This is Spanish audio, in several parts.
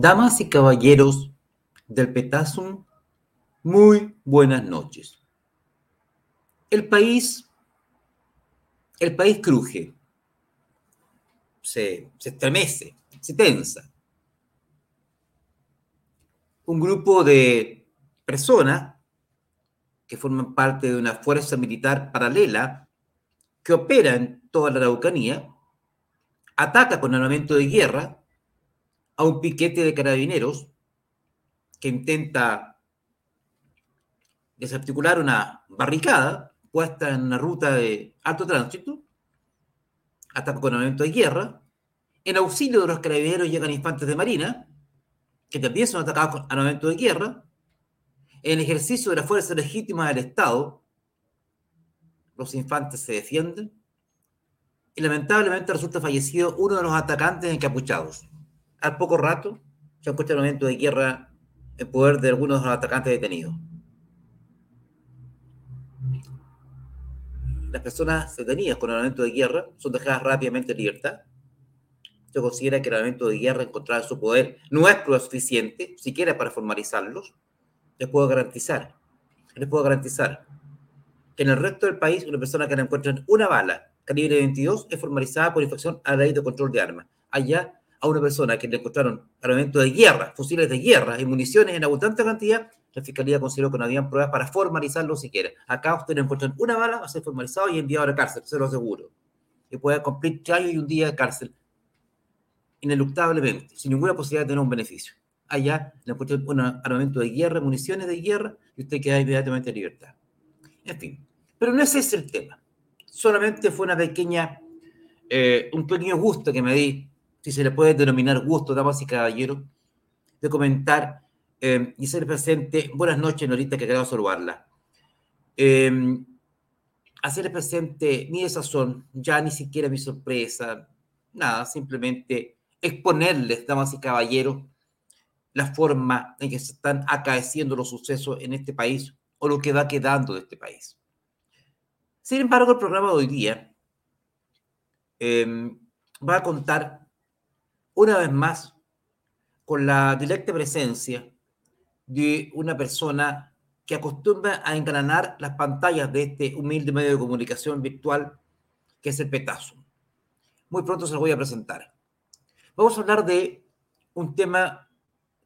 Damas y caballeros del Petasum, muy buenas noches. El país, el país cruje, se, se estremece, se tensa. Un grupo de personas que forman parte de una fuerza militar paralela que opera en toda la Araucanía, ataca con armamento de guerra a un piquete de carabineros que intenta desarticular una barricada puesta en una ruta de alto tránsito, ataca con armamento de guerra, en auxilio de los carabineros llegan infantes de marina, que también son atacados con armamento de guerra, en ejercicio de la fuerza legítima del Estado, los infantes se defienden. Y lamentablemente resulta fallecido uno de los atacantes encapuchados. Al poco rato se encuentra el momento de guerra en poder de algunos de los atacantes detenidos. Las personas detenidas con armamento de guerra son dejadas rápidamente en libertad. Se considera que el armamento de guerra encontrado en su poder no es prueba suficiente, siquiera para formalizarlos les puedo garantizar, les puedo garantizar que en el resto del país una persona que le encuentran una bala calibre 22 es formalizada por infracción a la ley de control de armas. Allá a una persona que le encontraron armamento de guerra, fusiles de guerra y municiones en abundante cantidad, la Fiscalía consideró que no habían pruebas para formalizarlo siquiera. Acá usted le encuentran una bala, va a ser formalizado y enviado a la cárcel, se lo aseguro. Y puede cumplir tres años y un día de cárcel, ineluctablemente, sin ninguna posibilidad de tener un beneficio allá le encuentran un armamento de guerra, municiones de guerra, y usted queda inmediatamente en libertad. En fin, pero no es ese el tema. Solamente fue una pequeña, eh, un pequeño gusto que me di, si se le puede denominar gusto, damas y caballeros, de comentar eh, y ser presente. Buenas noches, Norita, que queremos saludarla. Eh, hacer presente mi desazón, ya ni siquiera mi sorpresa, nada, simplemente exponerles, damas y caballeros, la forma en que se están acaeciendo los sucesos en este país o lo que va quedando de este país. Sin embargo, el programa de hoy día em, va a contar una vez más con la directa presencia de una persona que acostumbra a engranar las pantallas de este humilde medio de comunicación virtual que es el Petazo. Muy pronto se lo voy a presentar. Vamos a hablar de un tema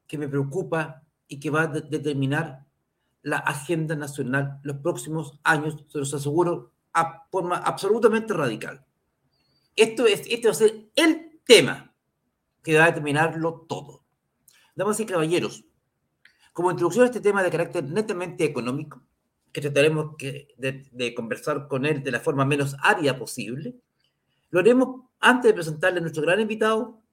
que me preocupa y que va a determinar la agenda nacional los próximos años, se los aseguro, a forma absolutamente radical. Esto, es, este va a ser el tema que va a determinarlo todo. Damas y caballeros, como introducción a este tema de carácter netamente económico, que trataremos de, de conversar con él de la forma menos árida posible, lo haremos antes de presentarle a nuestro gran invitado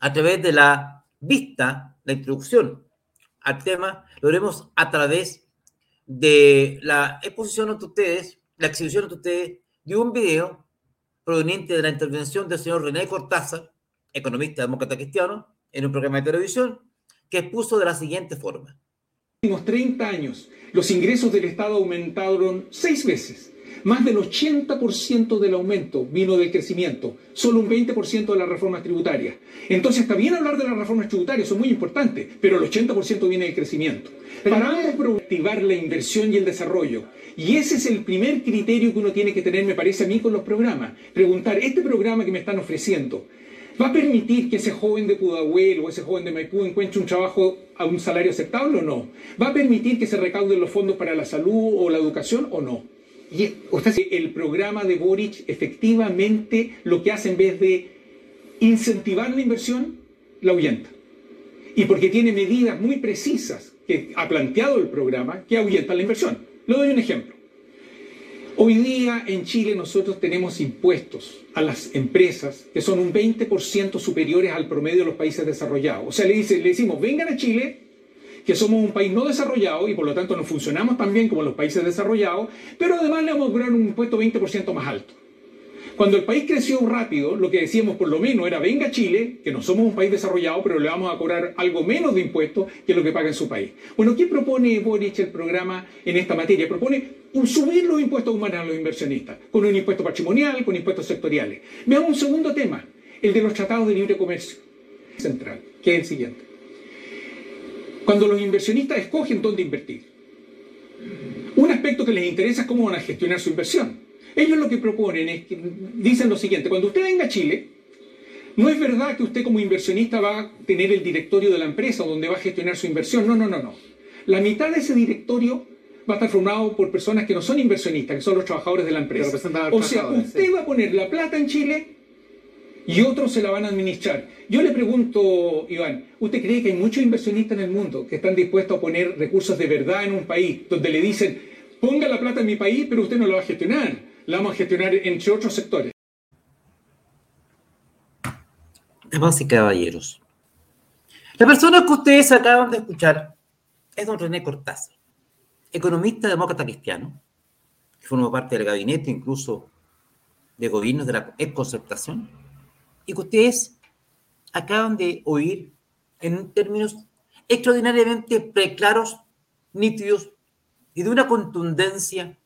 a través de la vista la introducción al tema, lo haremos a través de la exposición ante ustedes, la exhibición ante ustedes de un video proveniente de la intervención del señor René Cortázar, economista demócrata cristiano, en un programa de televisión, que expuso de la siguiente forma. En los últimos 30 años, los ingresos del Estado aumentaron seis veces más del 80% del aumento vino del crecimiento, solo un 20% de las reformas tributarias. Entonces está bien hablar de las reformas tributarias, son muy importantes, pero el 80% viene del crecimiento. Para activar la inversión y el desarrollo. Y ese es el primer criterio que uno tiene que tener, me parece a mí, con los programas. Preguntar, ¿este programa que me están ofreciendo va a permitir que ese joven de Pudahuel o ese joven de Maipú encuentre un trabajo a un salario aceptable o no? ¿Va a permitir que se recauden los fondos para la salud o la educación o no? Y usted el programa de Boric efectivamente lo que hace en vez de incentivar la inversión, la ahuyenta. Y porque tiene medidas muy precisas que ha planteado el programa que ahuyentan la inversión. Le doy un ejemplo. Hoy día en Chile nosotros tenemos impuestos a las empresas que son un 20% superiores al promedio de los países desarrollados. O sea, le, dice, le decimos, vengan a Chile que somos un país no desarrollado y por lo tanto no funcionamos tan bien como los países desarrollados, pero además le vamos a cobrar un impuesto 20% más alto. Cuando el país creció rápido, lo que decíamos por lo menos era, venga Chile, que no somos un país desarrollado, pero le vamos a cobrar algo menos de impuestos que lo que paga en su país. Bueno, ¿qué propone Boric el programa en esta materia? Propone subir los impuestos humanos a los inversionistas, con un impuesto patrimonial, con impuestos sectoriales. Veamos un segundo tema, el de los tratados de libre comercio central. que es el siguiente. Cuando los inversionistas escogen dónde invertir, un aspecto que les interesa es cómo van a gestionar su inversión. Ellos lo que proponen es que dicen lo siguiente, cuando usted venga a Chile, no es verdad que usted como inversionista va a tener el directorio de la empresa donde va a gestionar su inversión. No, no, no, no. La mitad de ese directorio va a estar formado por personas que no son inversionistas, que son los trabajadores de la empresa. O sea, usted va a poner la plata en Chile y otros se la van a administrar. Yo le pregunto, Iván, ¿usted cree que hay muchos inversionistas en el mundo que están dispuestos a poner recursos de verdad en un país donde le dicen, ponga la plata en mi país, pero usted no la va a gestionar, la vamos a gestionar entre otros sectores? Damas y caballeros, la persona que ustedes acaban de escuchar es don René Cortázar, economista demócrata cristiano, que forma parte del gabinete incluso de gobiernos de la concertación y que ustedes acaban de oír en términos extraordinariamente preclaros, nítidos y de una contundencia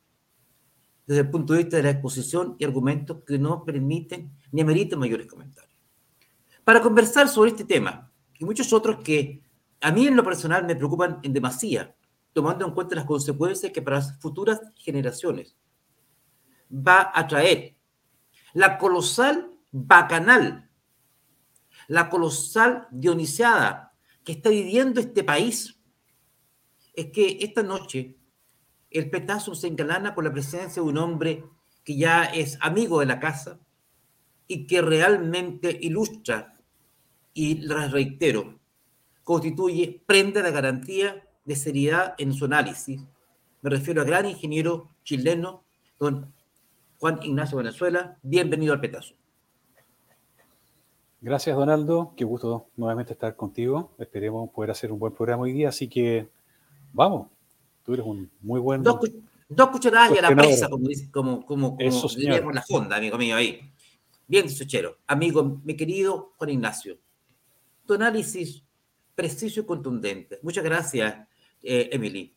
desde el punto de vista de la exposición y argumentos que no permiten ni ameriten mayores comentarios. Para conversar sobre este tema y muchos otros que a mí en lo personal me preocupan en demasía, tomando en cuenta las consecuencias que para las futuras generaciones va a traer la colosal bacanal, la colosal dionisiada que está viviendo este país, es que esta noche el petazo se engalana con la presencia de un hombre que ya es amigo de la casa y que realmente ilustra, y les reitero, constituye prenda de garantía de seriedad en su análisis. Me refiero al gran ingeniero chileno, don Juan Ignacio Venezuela. Bienvenido al Petazo. Gracias, Donaldo. Qué gusto nuevamente estar contigo. Esperemos poder hacer un buen programa hoy día. Así que vamos, tú eres un muy buen. Dos, dos cucharadas y a la presa, como, como, como, como diríamos la fonda, amigo mío, ahí. Bien, Suchero. Amigo, mi querido Juan Ignacio. Tu análisis preciso y contundente. Muchas gracias, eh, Emily.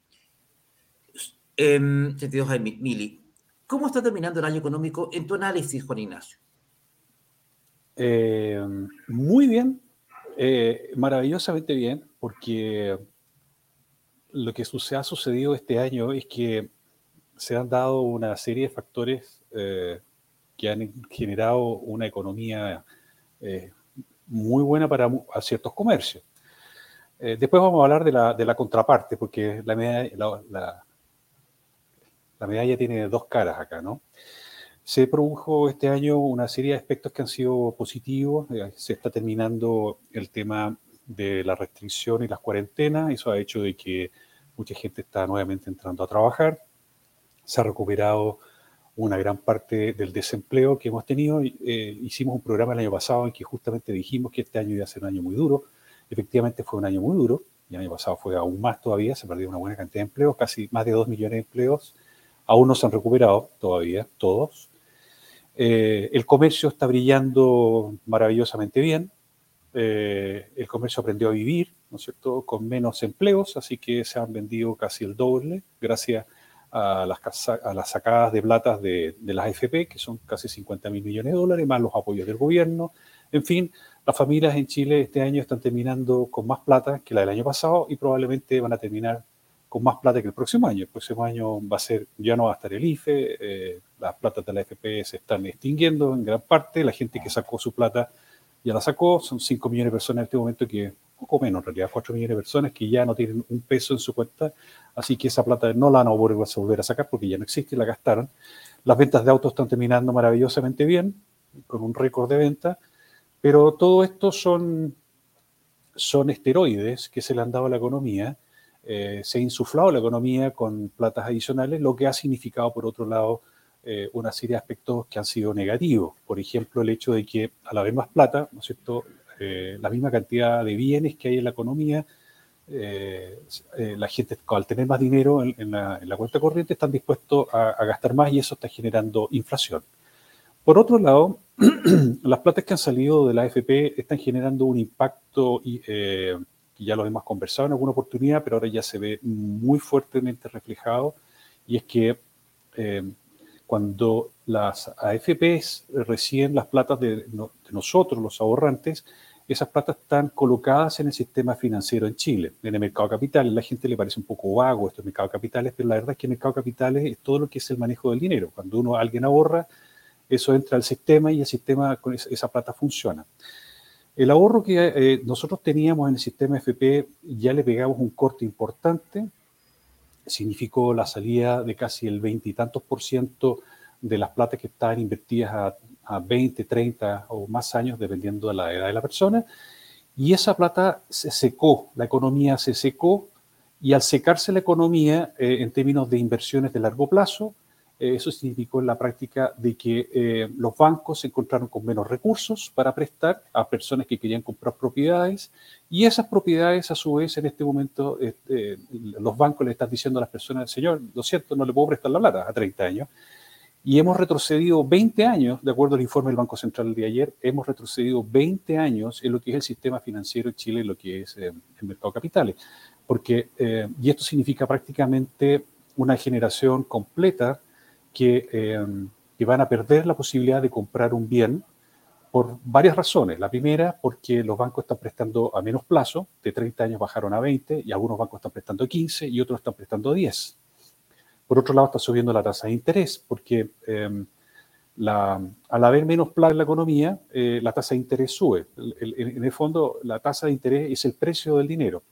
Eh, Emily. ¿Cómo está terminando el año económico en tu análisis, Juan Ignacio? Eh, muy bien, eh, maravillosamente bien, porque lo que ha sucedido este año es que se han dado una serie de factores eh, que han generado una economía muy buena para ciertos comercios. después vamos a hablar de la, de la contraparte, porque la medalla, la medalla tiene dos caras acá, ¿no? Se produjo este año una serie de aspectos que han sido positivos. Eh, se está terminando el tema de la restricción y las cuarentenas. Eso ha hecho de que mucha gente está nuevamente entrando a trabajar. Se ha recuperado una gran parte del desempleo que hemos tenido. Eh, hicimos un programa el año pasado en que justamente dijimos que este año iba a ser un año muy duro. Efectivamente fue un año muy duro. Y el año pasado fue aún más todavía. Se perdió una buena cantidad de empleos, casi más de 2 millones de empleos. Aún no se han recuperado todavía todos. Eh, el comercio está brillando maravillosamente bien. Eh, el comercio aprendió a vivir, ¿no es cierto?, con menos empleos, así que se han vendido casi el doble gracias a las, a las sacadas de platas de, de, las AFP, que son casi 50 mil millones de dólares, más los apoyos del gobierno. En fin, las familias en Chile este año están terminando con más plata que la del año pasado y probablemente van a terminar con más plata que el próximo año. El próximo año va a ser, ya no va a estar el IFE, eh, las platas de la FP se están extinguiendo en gran parte, la gente que sacó su plata ya la sacó, son 5 millones de personas en este momento que, poco menos en realidad, 4 millones de personas que ya no tienen un peso en su cuenta, así que esa plata no la van a volver a sacar porque ya no existe, la gastaron. Las ventas de autos están terminando maravillosamente bien, con un récord de venta, pero todo esto son, son esteroides que se le han dado a la economía eh, se ha insuflado la economía con platas adicionales, lo que ha significado, por otro lado, eh, una serie de aspectos que han sido negativos. Por ejemplo, el hecho de que al haber más plata, ¿no es cierto?, eh, la misma cantidad de bienes que hay en la economía, la gente al tener más dinero en, la, cuenta corriente están dispuestos a, gastar más y eso está generando inflación. Por otro lado, las platas que han salido de la AFP están generando un impacto que ya lo hemos conversado en alguna oportunidad, pero ahora ya se ve muy fuertemente reflejado, y es que eh, cuando las AFPs reciben las platas de, nosotros, los ahorrantes, esas platas están colocadas en el sistema financiero en Chile, en el mercado capitales. La gente le parece un poco vago esto mercado de capitales, pero la verdad es que el mercado capitales es todo lo que es el manejo del dinero. Cuando uno, alguien ahorra, eso entra al sistema y el sistema con esa, plata funciona. El ahorro que eh, nosotros teníamos en el sistema FP ya le pegamos un corte importante, significó la salida de casi el veintitantos por ciento de las platas que estaban invertidas a a 20, 30 o más años, dependiendo de la edad de la persona. Y esa plata se secó, la economía se secó, y al secarse la economía eh, en términos de inversiones de largo plazo, eso significó en la práctica de que eh, los bancos se encontraron con menos recursos para prestar a personas que querían comprar propiedades y esas propiedades a su vez en este momento los bancos le están diciendo a las personas, señor, lo siento, no le puedo prestar la plata a 30 años y hemos retrocedido 20 años, de acuerdo al informe del Banco Central de ayer, hemos retrocedido 20 años en lo que es el sistema financiero en Chile, lo que es eh, el mercado de capitales. Porque, eh, y esto significa prácticamente una generación completa que, eh, que van a perder la posibilidad de comprar un bien por varias razones. La primera, porque los bancos están prestando a menos plazo, de 30 años bajaron a 20, y algunos bancos están prestando 15 y otros están prestando 10. Por otro lado, está subiendo la tasa de interés, porque em, al haber menos plata en la economía, eh, la tasa de interés sube. en el fondo, la tasa de interés es el precio del dinero.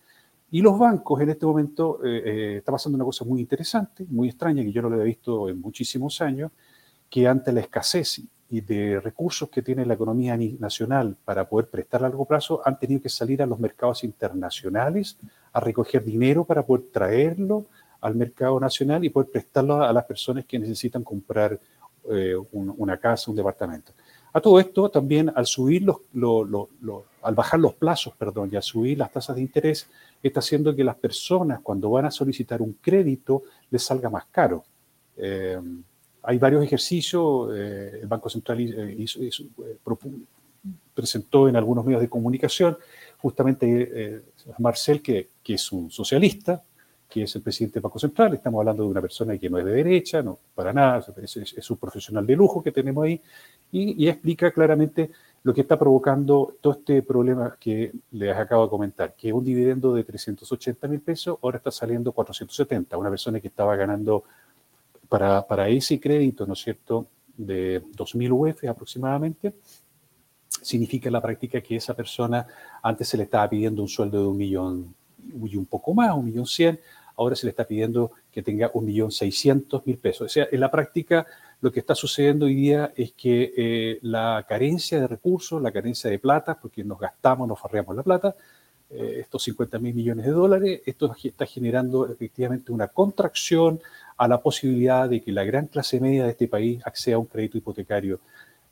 Y los bancos en este momento eh, eh, está pasando una cosa muy interesante, muy extraña, que yo no lo había visto en muchísimos años, que ante la escasez y de recursos que tiene la economía nacional para poder prestar a largo plazo, han tenido que salir a los mercados internacionales a recoger dinero para poder traerlo al mercado nacional y poder prestarlo a las personas que necesitan comprar eh, una casa, un departamento. A todo esto también al bajar los plazos, perdón, y al subir las tasas de interés, está haciendo que las personas cuando van a solicitar un crédito les salga más caro. Eh, hay varios ejercicios, eh, el Banco Central presentó en algunos medios de comunicación, justamente Marcel, que, es un socialista, que es el presidente del Banco Central. Estamos hablando de una persona que no es de derecha, no, para nada, es, un profesional de lujo que tenemos ahí y, explica claramente lo que está provocando todo este problema que les acabo de comentar, que un dividendo de 380 mil pesos ahora está saliendo 470. Una persona que estaba ganando para, para ese crédito, ¿no es cierto?, de 2.000 UF aproximadamente, significa en la práctica que esa persona antes se le estaba pidiendo un sueldo de un millón y un poco más, un millón cien, ahora se le está pidiendo que tenga 1.600.000 pesos. O sea, en la práctica lo que está sucediendo hoy día es que eh, la carencia de recursos, la carencia de plata, porque nos gastamos, nos farreamos la plata, eh, estos 50 mil millones de dólares, esto está generando efectivamente una contracción a la posibilidad de que la gran clase media de este país acceda a un crédito hipotecario,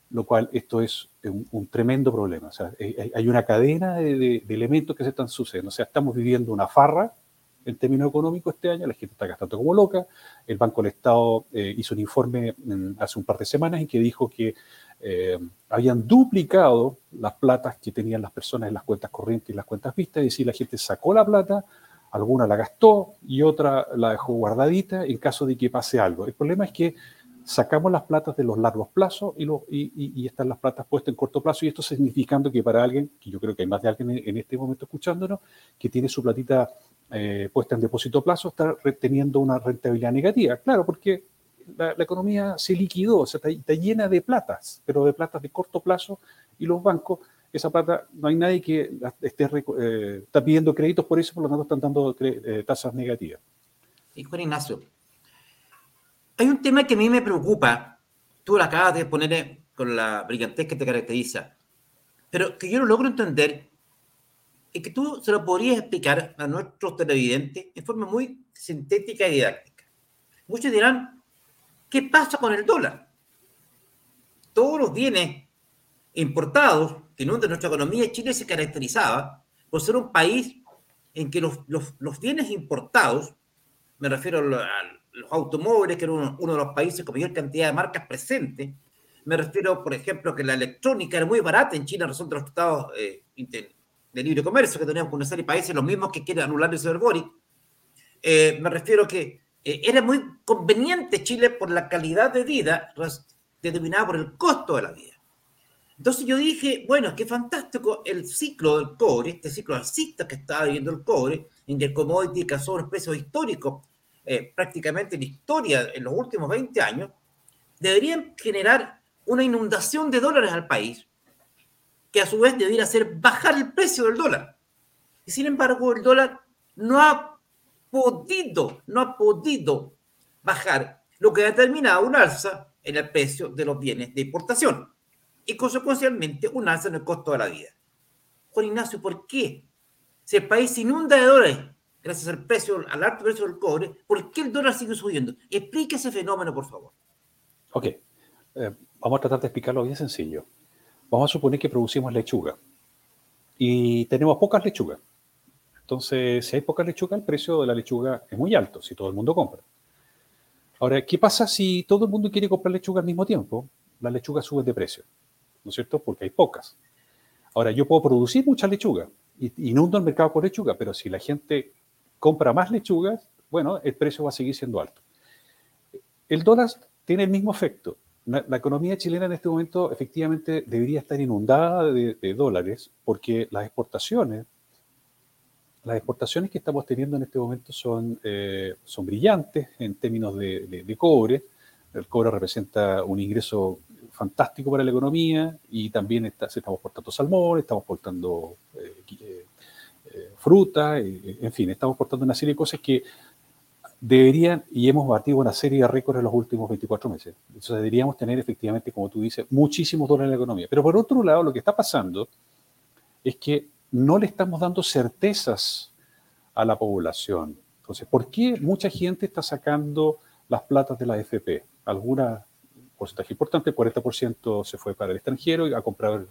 lo cual esto es un, tremendo problema. O sea, hay una cadena de, de elementos que se están sucediendo. O sea, estamos viviendo una farra en términos económicos este año, la gente está gastando como loca. El Banco del Estado eh, hizo un informe hace un par de semanas en que dijo que eh, habían duplicado las platas que tenían las personas en las cuentas corrientes y las cuentas vistas, es decir, la gente sacó la plata, alguna la gastó y otra la dejó guardadita en caso de que pase algo. El problema es que sacamos las platas de los largos plazos y, están las platas puestas en corto plazo y esto significando que para alguien, que yo creo que hay más de alguien en este momento escuchándonos, que tiene su platita eh, puesta en depósito a plazo está reteniendo una rentabilidad negativa. Claro, porque la, economía se liquidó, está, llena de platas, pero de platas de corto plazo y los bancos, esa plata, no hay nadie que esté eh, está pidiendo créditos por eso, por lo tanto están dando eh, tasas negativas. Y Juan Ignacio, hay un tema que a mí me preocupa, tú lo acabas de poner con la brillantez que te caracteriza, pero que yo no logro entender es que tú se lo podrías explicar a nuestros televidentes de forma muy sintética y didáctica. Muchos dirán, ¿qué pasa con el dólar? Todos los bienes importados que de nuestra economía, Chile se caracterizaba por ser un país en que los, los, bienes importados, me refiero a, los automóviles, que era uno, de los países con mayor cantidad de marcas presentes, me refiero, por ejemplo, que la electrónica era muy barata en China, resulta los tratados eh, de libre comercio que tenemos con una serie de países, los mismos que quieren anular el señor Boric. Eh, me refiero que eh, era muy conveniente Chile por la calidad de vida determinada por el costo de la vida. Entonces yo dije, bueno, qué fantástico el ciclo del cobre, este ciclo alcista que está viviendo el cobre, en que el commodity cazó un precio histórico, eh, prácticamente en historia en los últimos 20 años, deberían generar una inundación de dólares al país, que a su vez debería hacer bajar el precio del dólar. Y sin embargo, el dólar no ha podido, no ha podido bajar, lo que ha determinado un alza en el precio de los bienes de importación y consecuencialmente un alza en el costo de la vida. Juan Ignacio, ¿por qué? Si el país se inunda de dólares gracias al precio, al alto precio del cobre, ¿por qué el dólar sigue subiendo? Explique ese fenómeno, por favor. Ok, eh, vamos a tratar de explicarlo bien sencillo. Vamos a suponer que producimos lechuga y tenemos pocas lechugas. Entonces, si hay poca lechuga, el precio de la lechuga es muy alto, si todo el mundo compra. Ahora, ¿qué pasa si todo el mundo quiere comprar lechuga al mismo tiempo? La lechuga sube de precio. ¿no es cierto? Porque hay pocas. Ahora, yo puedo producir mucha lechuga inundo el mercado con lechuga, pero si la gente compra más lechugas, bueno, el precio va a seguir siendo alto. El dólar tiene el mismo efecto. La, economía chilena en este momento efectivamente debería estar inundada de, dólares porque las exportaciones, las exportaciones que estamos teniendo en este momento son, eh, son brillantes en términos de, cobre. El cobre representa un ingreso fantástico para la economía y también está, estamos portando salmón, estamos portando eh, eh, eh, fruta, en fin, estamos portando una serie de cosas que deberían, y hemos batido una serie de récords en los últimos 24 meses. Entonces deberíamos tener efectivamente, como tú dices, muchísimos dólares en la economía. Pero por otro lado, lo que está pasando es que no le estamos dando certezas a la población. Entonces, ¿por qué mucha gente está sacando las platas de la FP? Algunas porcentaje importante, 40% se fue para el extranjero a comprar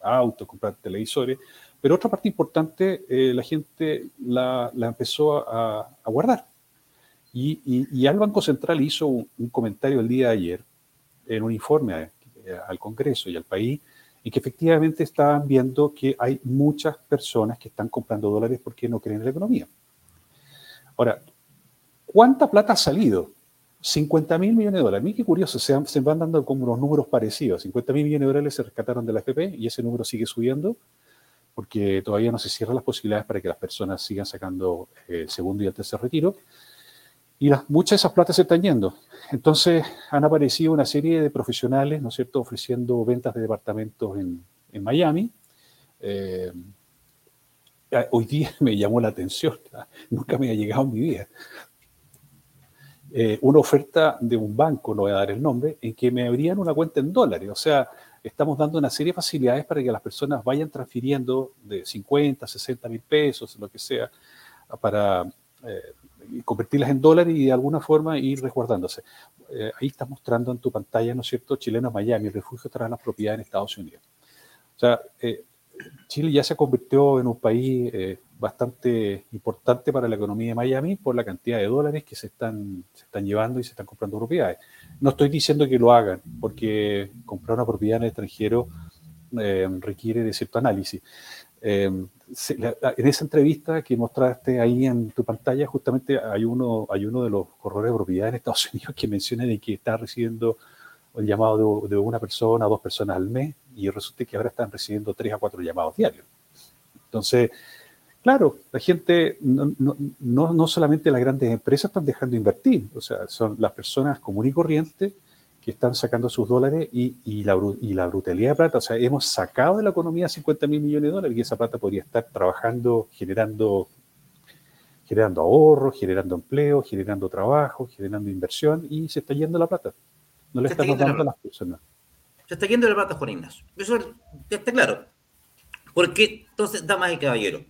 autos, comprar televisores, pero otra parte importante, eh, la gente la, empezó a, guardar. Y, y, el Banco Central hizo un, comentario el día de ayer en un informe al Congreso y al país, y que efectivamente estaban viendo que hay muchas personas que están comprando dólares porque no creen en la economía. Ahora, ¿cuánta plata ha salido? 50 mil millones de dólares. Mí qué curioso, se, se, van dando como unos números parecidos. 50 mil millones de dólares se rescataron de la FP y ese número sigue subiendo porque todavía no se cierran las posibilidades para que las personas sigan sacando eh, el segundo y el tercer retiro. Y muchas de esas platas se están yendo. Entonces han aparecido una serie de profesionales, ¿no es cierto?, ofreciendo ventas de departamentos en, en Miami. Eh, hoy día me llamó la atención, nunca me ha llegado en mi vida. Eh, una oferta de un banco, no voy a dar el nombre, en que me abrían una cuenta en dólares. O sea, estamos dando una serie de facilidades para que las personas vayan transfiriendo de 50, 60 mil pesos, lo que sea, para eh, convertirlas en dólares y de alguna forma ir resguardándose. Eh, ahí estás mostrando en tu pantalla, ¿no es cierto?, Chilenos Miami, el refugio tras las propiedades en Estados Unidos. O sea, Chile ya se convirtió en un país bastante importante para la economía de Miami por la cantidad de dólares que se están, se están llevando y se están comprando propiedades. No estoy diciendo que lo hagan, porque comprar una propiedad en el extranjero eh, requiere de cierto análisis. Eh, en esa entrevista que mostraste ahí en tu pantalla, justamente hay uno, hay uno de los corredores de propiedad en Estados Unidos que menciona de que está recibiendo el llamado de, una persona dos personas al mes y resulta que ahora están recibiendo tres a cuatro llamados diarios. Entonces, Claro, la gente, no, no, solamente las grandes empresas están dejando de invertir, o sea, son las personas comunes y corrientes que están sacando sus dólares y, y, la, y la brutalidad de plata. O sea, hemos sacado de la economía 50 mil millones de dólares y esa plata podría estar trabajando, generando, generando ahorro, generando empleo, generando trabajo, generando inversión y se está yendo la plata. No le estamos dando a las personas. Se está yendo la plata, Juan Ignacio. Eso está claro. Porque, entonces, damas y caballeros,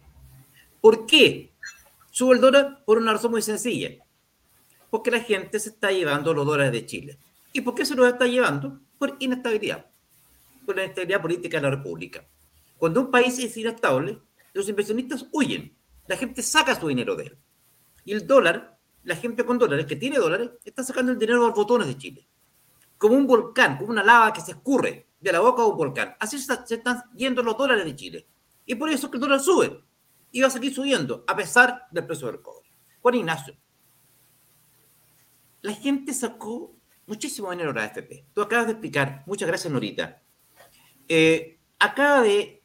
¿Por qué? Sube el dólar por una razón muy sencilla. Porque la gente se está llevando los dólares de Chile. ¿Y por qué se los está llevando? Por inestabilidad. Por la inestabilidad política de la República. Cuando un país es inestable, los inversionistas huyen. La gente saca su dinero de él. Y el dólar, la gente con dólares, que tiene dólares, está sacando el dinero a los botones de Chile. Como un volcán, como una lava que se escurre de la boca de un volcán. Así se, están yendo los dólares de Chile. Y por eso que el dólar sube iba a seguir subiendo, a pesar del precio del cobre. Juan Ignacio, la gente sacó muchísimo dinero de la AFP. Tú acabas de explicar, muchas gracias Norita, eh, acaba de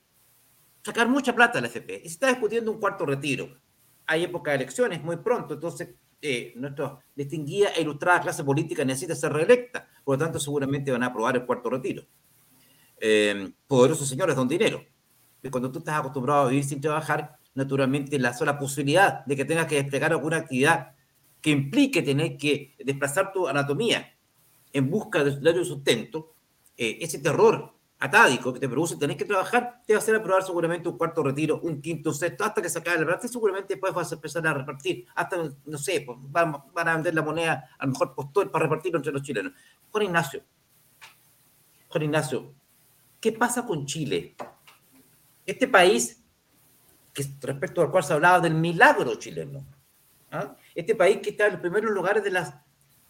sacar mucha plata la FP y se está discutiendo un cuarto retiro. Hay época de elecciones muy pronto, entonces eh, nuestra distinguida e ilustrada clase política necesita ser reelecta, por lo tanto seguramente van a aprobar el cuarto retiro. Eh, poderosos señores don dinero. Y cuando tú estás acostumbrado a vivir sin trabajar, naturalmente la sola posibilidad de que tengas que desplegar alguna actividad que implique tener que desplazar tu anatomía en busca de su sustento, eh, ese terror atádico que te produce tener que trabajar, te va a hacer aprobar seguramente un cuarto retiro, un quinto, un sexto, hasta que se acabe la plata y seguramente después vas a empezar a repartir, hasta, no sé, pues, van, a vender la moneda al mejor postor para repartirlo entre los chilenos. Juan Ignacio, Juan Ignacio, ¿qué pasa con Chile? Este país, que respecto al cual se hablaba del milagro chileno, ¿ah? este país que está en los primeros lugares de las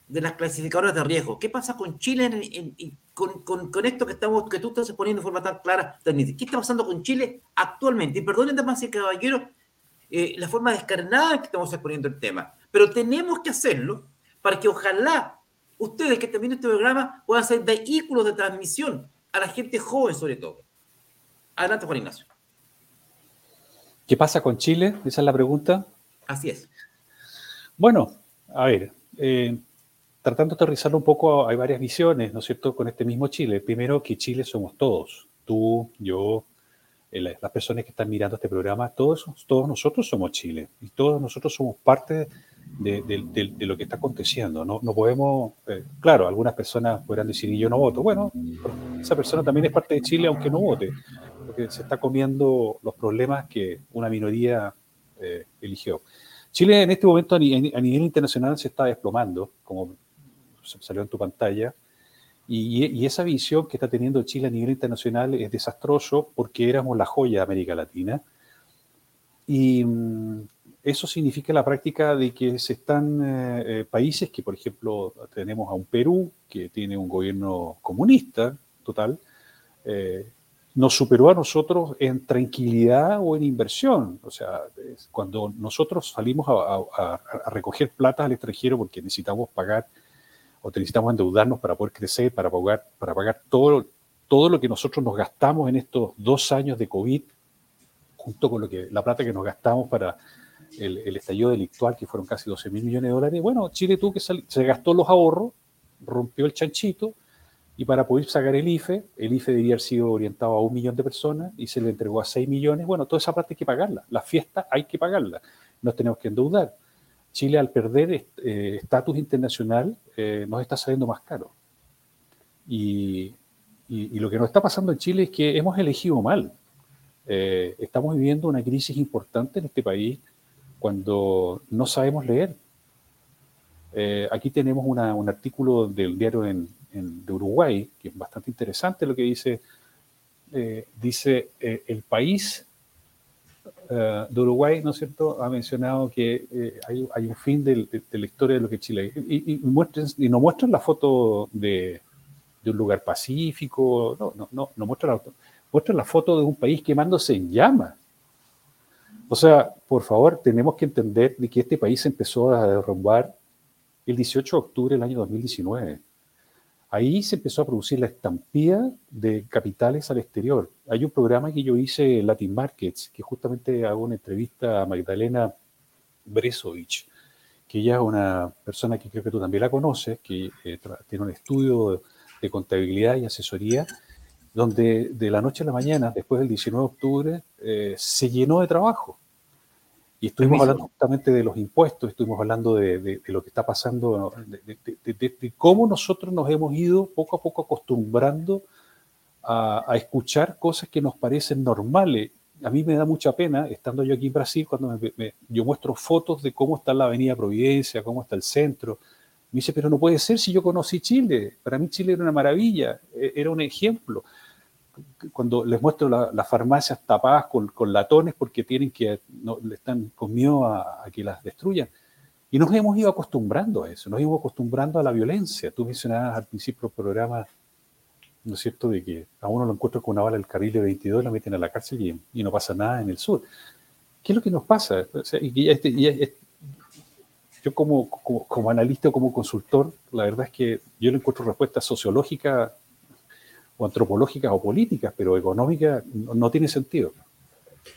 de las clasificadoras de riesgo. ¿Qué pasa con Chile con, con, esto que, estamos, que tú estás exponiendo de forma tan clara? ¿Qué está pasando con Chile actualmente? Y perdonen, damas y caballeros, eh, la forma descarnada en que estamos exponiendo el tema. Pero tenemos que hacerlo para que ojalá ustedes que están viendo este programa puedan ser vehículos de transmisión a la gente joven sobre todo. Adelante, Juan Ignacio. ¿Qué pasa con Chile? Esa es la pregunta. Así es. Bueno, a ver, eh, tratando de aterrizarlo un poco, hay varias visiones, ¿no es cierto?, con este mismo Chile. Primero, que Chile somos todos, tú, yo, las personas que están mirando este programa, todos, todos nosotros somos Chile y todos nosotros somos parte de, lo que está aconteciendo. No, no podemos, eh, claro, algunas personas podrán decir, yo no voto. Bueno, esa persona también es parte de Chile aunque no vote, porque se está comiendo los problemas que una minoría eh, eligió. Chile en este momento a nivel, a nivel internacional se está desplomando, como salió en tu pantalla. Y, esa visión que está teniendo Chile a nivel internacional es desastroso porque éramos la joya de América Latina. Y mm, eso significa la práctica de que se están eh, eh, países que, por ejemplo, tenemos a un Perú que tiene un gobierno comunista total, eh, nos superó a nosotros en tranquilidad o en inversión. O sea, cuando nosotros salimos a, a recoger plata al extranjero porque necesitamos pagar o necesitamos endeudarnos para poder crecer, para pagar, para pagar todo, todo lo que nosotros nos gastamos en estos dos años de COVID, junto con lo que, la plata que nos gastamos para el, estallido delictual, que fueron casi 12 mil millones de dólares. Bueno, Chile tuvo que se gastó los ahorros, rompió el chanchito, y para poder sacar el IFE, el IFE debía haber sido orientado a un millón de personas y se le entregó a 6 millones. Bueno, toda esa plata hay que pagarla. La fiesta hay que pagarla. Nos tenemos que endeudar. Chile al perder eh, estatus internacional eh, nos está saliendo más caro. Y, lo que nos está pasando en Chile es que hemos elegido mal. Eh, estamos viviendo una crisis importante en este país cuando no sabemos leer. aquí tenemos un artículo del diario de Uruguay, que es bastante interesante lo que dice. dice, el país eh, de Uruguay, ¿no es cierto?, ha mencionado que eh, hay, un fin de, la historia de lo que Chile. Y, y, y nos muestran la foto de, un lugar pacífico, no, no, no, no muestran, la, muestran la foto de un país quemándose en llamas. O sea, por favor, tenemos que entender de que este país empezó a derrumbar el 18 de octubre del año 2019. Ahí se empezó a producir la estampida de capitales al exterior. Hay un programa que yo hice, Latin Markets, que justamente hago una entrevista a Magdalena Bresovich, que ella es una persona que creo que tú también la conoces, que eh, tiene un estudio de contabilidad y asesoría, donde de la noche a la mañana, después del 19 de octubre, eh, se llenó de trabajo. Y estuvimos hablando justamente de los impuestos, estuvimos hablando de, lo que está pasando, de, cómo nosotros nos hemos ido poco a poco acostumbrando a, escuchar cosas que nos parecen normales. A mí me da mucha pena, estando yo aquí en Brasil, cuando yo muestro fotos de cómo está la Avenida Providencia, cómo está el centro. Me dice, pero no puede ser si yo conocí Chile. Para mí Chile era una maravilla, e, era un ejemplo cuando les muestro las farmacias tapadas con, latones porque tienen que, no, le están con miedo a, que las destruyan. Y nos hemos ido acostumbrando a eso, nos hemos acostumbrando a la violencia. Tú mencionabas al principio del programa, ¿no es cierto?, de que a uno lo encuentro con una bala del carril de 22, la meten a la cárcel y, no pasa nada en el sur. ¿Qué es lo que nos pasa? Este, yo como, como, como, analista o como consultor, la verdad es que yo le encuentro respuesta sociológica o antropológicas o políticas, pero económicas no, tiene sentido.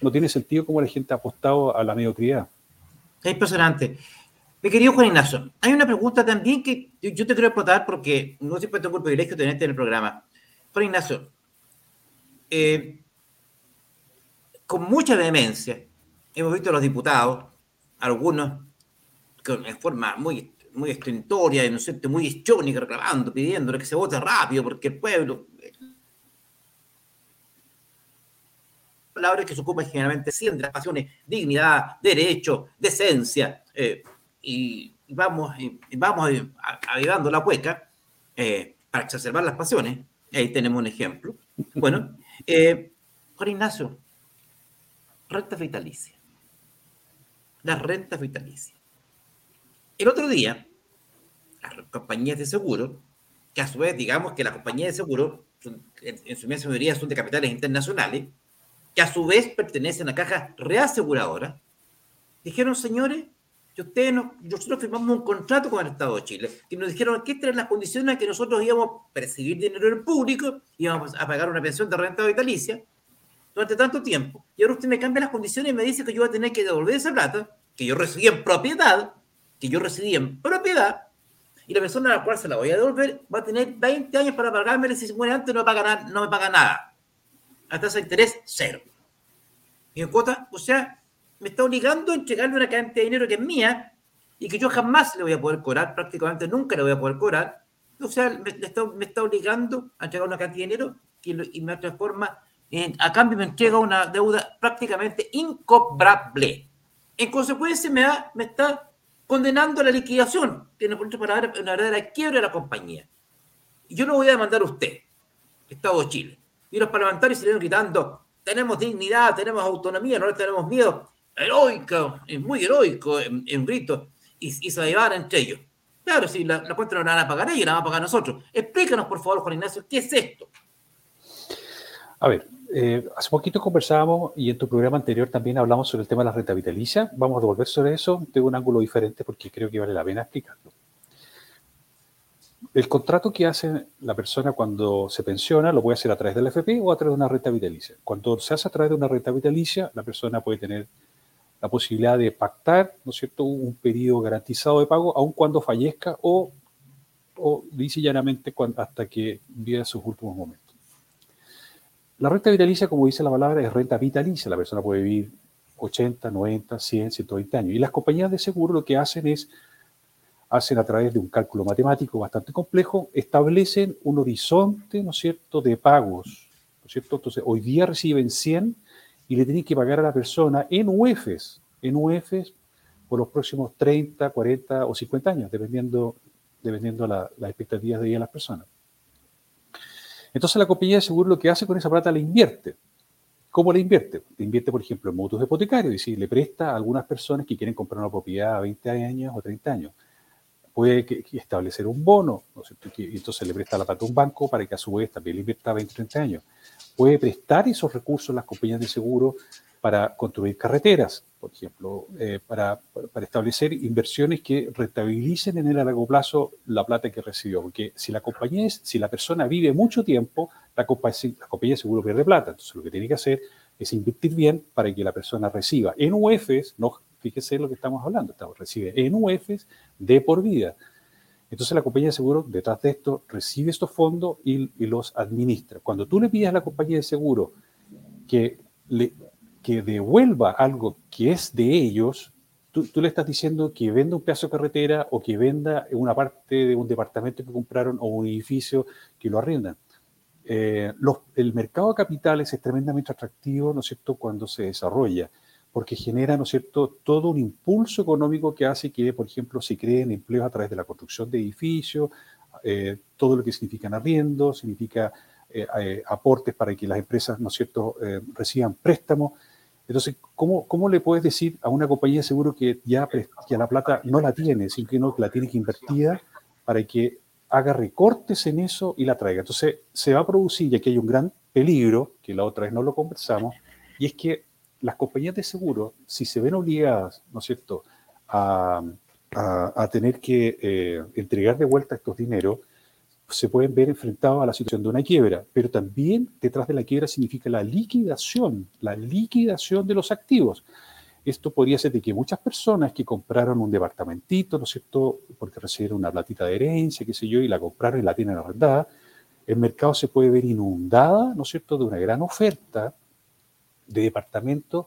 No tiene sentido cómo la gente ha apostado a la mediocridad. Es impresionante. Mi querido Juan Ignacio, hay una pregunta también que yo te quiero explotar porque no siempre tengo el privilegio de tenerte en el programa. Juan Ignacio, eh, con mucha vehemencia, hemos visto a los diputados, algunos en forma muy, muy estentoria, ¿no sé, muy histriónica, reclamando, pidiéndole que se vote rápido porque el pueblo... Palabras que se ocupan generalmente siempre las pasiones, dignidad, derecho, decencia, eh, y, vamos, y, vamos avivando la cueca eh, para exacerbar las pasiones. Ahí tenemos un ejemplo. Bueno, eh, Juan Ignacio, renta vitalicia. La renta vitalicia. El otro día, las compañías de seguro, que a su vez, digamos que las compañías de seguro, en, su mayoría son de capitales internacionales, que a su vez pertenecen a cajas reaseguradoras, dijeron, señores, que ustedes nosotros firmamos un contrato con el Estado de Chile, que nos dijeron que estas eran las condiciones en que nosotros íbamos a percibir dinero del público, íbamos a pagar una pensión de renta vitalicia durante tanto tiempo, y ahora usted me cambia las condiciones y me dice que yo voy a tener que devolver esa plata, que yo recibí en propiedad, que yo recibí en propiedad, y la persona a la cual se la voy a devolver va a tener 20 años para pagarme, si se muere antes no paga nada, no me paga nada. La tasa de interés, cero. Y en cuota, o sea, me está obligando a entregarle una cantidad de dinero que es mía y que yo jamás le voy a poder cobrar, prácticamente nunca le voy a poder cobrar. O sea, me, está, obligando a entregar una cantidad de dinero y me transforma, en, a cambio me entrega una deuda prácticamente incobrable. En consecuencia, me, me está condenando a la liquidación, tiene por para una verdadera quiebra de la compañía. Yo no voy a demandar a usted, Estado de Chile. Y los parlamentarios se gritando, tenemos dignidad, tenemos autonomía, no le tenemos miedo heroico, es muy heroico en, en grito, y, se llevan entre ellos. Claro, si la, cuenta no la van a pagar ellos, la van a pagar nosotros. Explícanos, por favor, Juan Ignacio, ¿qué es esto? A ver, eh, hace poquito conversábamos y en tu programa anterior también hablamos sobre el tema de la renta vitalicia. Vamos a devolver sobre eso de un ángulo diferente porque creo que vale la pena explicarlo. El contrato que hace la persona cuando se pensiona lo puede hacer a través del FP o a través de una renta vitalicia. Cuando se hace a través de una renta vitalicia, la persona puede tener la posibilidad de pactar, ¿no es cierto?, un periodo garantizado de pago, aun cuando fallezca o, o dice llanamente, hasta que viva sus últimos momentos. La renta vitalicia, como dice la palabra, es renta vitalicia. La persona puede vivir 80, 90, 100, 120 años. Y las compañías de seguro lo que hacen es, hacen a través de un cálculo matemático bastante complejo, establecen un horizonte, ¿no cierto?, de pagos, ¿no cierto? Entonces, hoy día reciben 100 y le tienen que pagar a la persona en UEFs, en UEFs por los próximos 30, 40 o 50 años, dependiendo, dependiendo la, las expectativas de vida de las personas. Entonces la compañía de seguro lo que hace con esa plata la invierte. ¿Cómo la invierte? Le invierte, por ejemplo, en mutuos hipotecarios, es decir, le presta a algunas personas que quieren comprar una propiedad a 20 años o 30 años. Puede establecer un bono, ¿no y entonces le presta la plata a un banco para que a su vez también le invierta a 20 o 30 años puede prestar esos recursos las compañías de seguro para construir carreteras, por ejemplo, eh, para, para, establecer inversiones que rentabilicen en el largo plazo la plata que recibió. Porque si la compañía es, si la persona vive mucho tiempo, la compañía, la compañía de seguro pierde plata. Entonces lo que tiene que hacer es invertir bien para que la persona reciba en UEFs, no, fíjese lo que estamos hablando, estamos, recibe en UEFs de por vida. Entonces la compañía de seguro, detrás de esto, recibe estos fondos y, los administra. Cuando tú le pides a la compañía de seguro que, le, que devuelva algo que es de ellos, tú, le estás diciendo que venda un pedazo de carretera o que venda una parte de un departamento que compraron o un edificio que lo arriendan. Eh, el mercado de capitales es tremendamente atractivo, ¿no es cierto?, cuando se desarrolla porque genera, ¿no es cierto?, todo un impulso económico que hace que, por ejemplo, se creen empleos a través de la construcción de edificios, eh, todo lo que significan arriendos, significa eh, eh, aportes para que las empresas, ¿no es cierto?, reciban préstamos. Entonces, ¿cómo, ¿cómo, le puedes decir a una compañía seguro que ya que la plata no la tiene, sino que, no, la tiene que invertida para que haga recortes en eso y la traiga? Entonces, se va a producir, y aquí hay un gran peligro, que la otra vez no lo conversamos, y es que las compañías de seguro, si se ven obligadas, ¿no es cierto?, a, tener que eh, entregar de vuelta estos dineros, se pueden ver enfrentados a la situación de una quiebra, pero también detrás de la quiebra significa la liquidación, la liquidación de los activos. Esto podría ser de que muchas personas que compraron un departamentito, ¿no es cierto?, porque recibieron una platita de herencia, qué sé yo, y la compraron y la tienen arrendada, el mercado se puede ver inundada, ¿no es cierto?, de una gran oferta de departamentos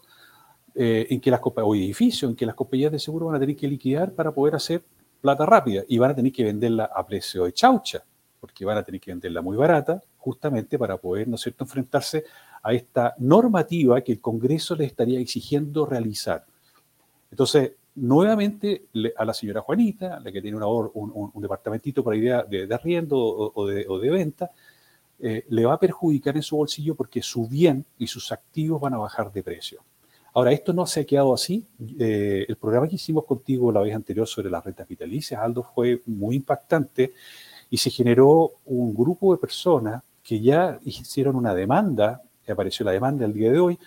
eh, en que las o edificios en que las compañías de seguro van a tener que liquidar para poder hacer plata rápida y van a tener que venderla a precio de chaucha, porque van a tener que venderla muy barata, justamente para poder, ¿no es cierto?, enfrentarse a esta normativa que el Congreso les estaría exigiendo realizar. Entonces, nuevamente a la señora Juanita, la que tiene un, un, departamentito para idea de, de arriendo o, de, venta, eh, le va a perjudicar en su bolsillo porque su bien y sus activos van a bajar de precio. Ahora, esto no se ha quedado así. Eh, el programa que hicimos contigo la vez anterior sobre las rentas vitalicias, Aldo, fue muy impactante y se generó un grupo de personas que ya hicieron una demanda apareció la demanda el día de hoy,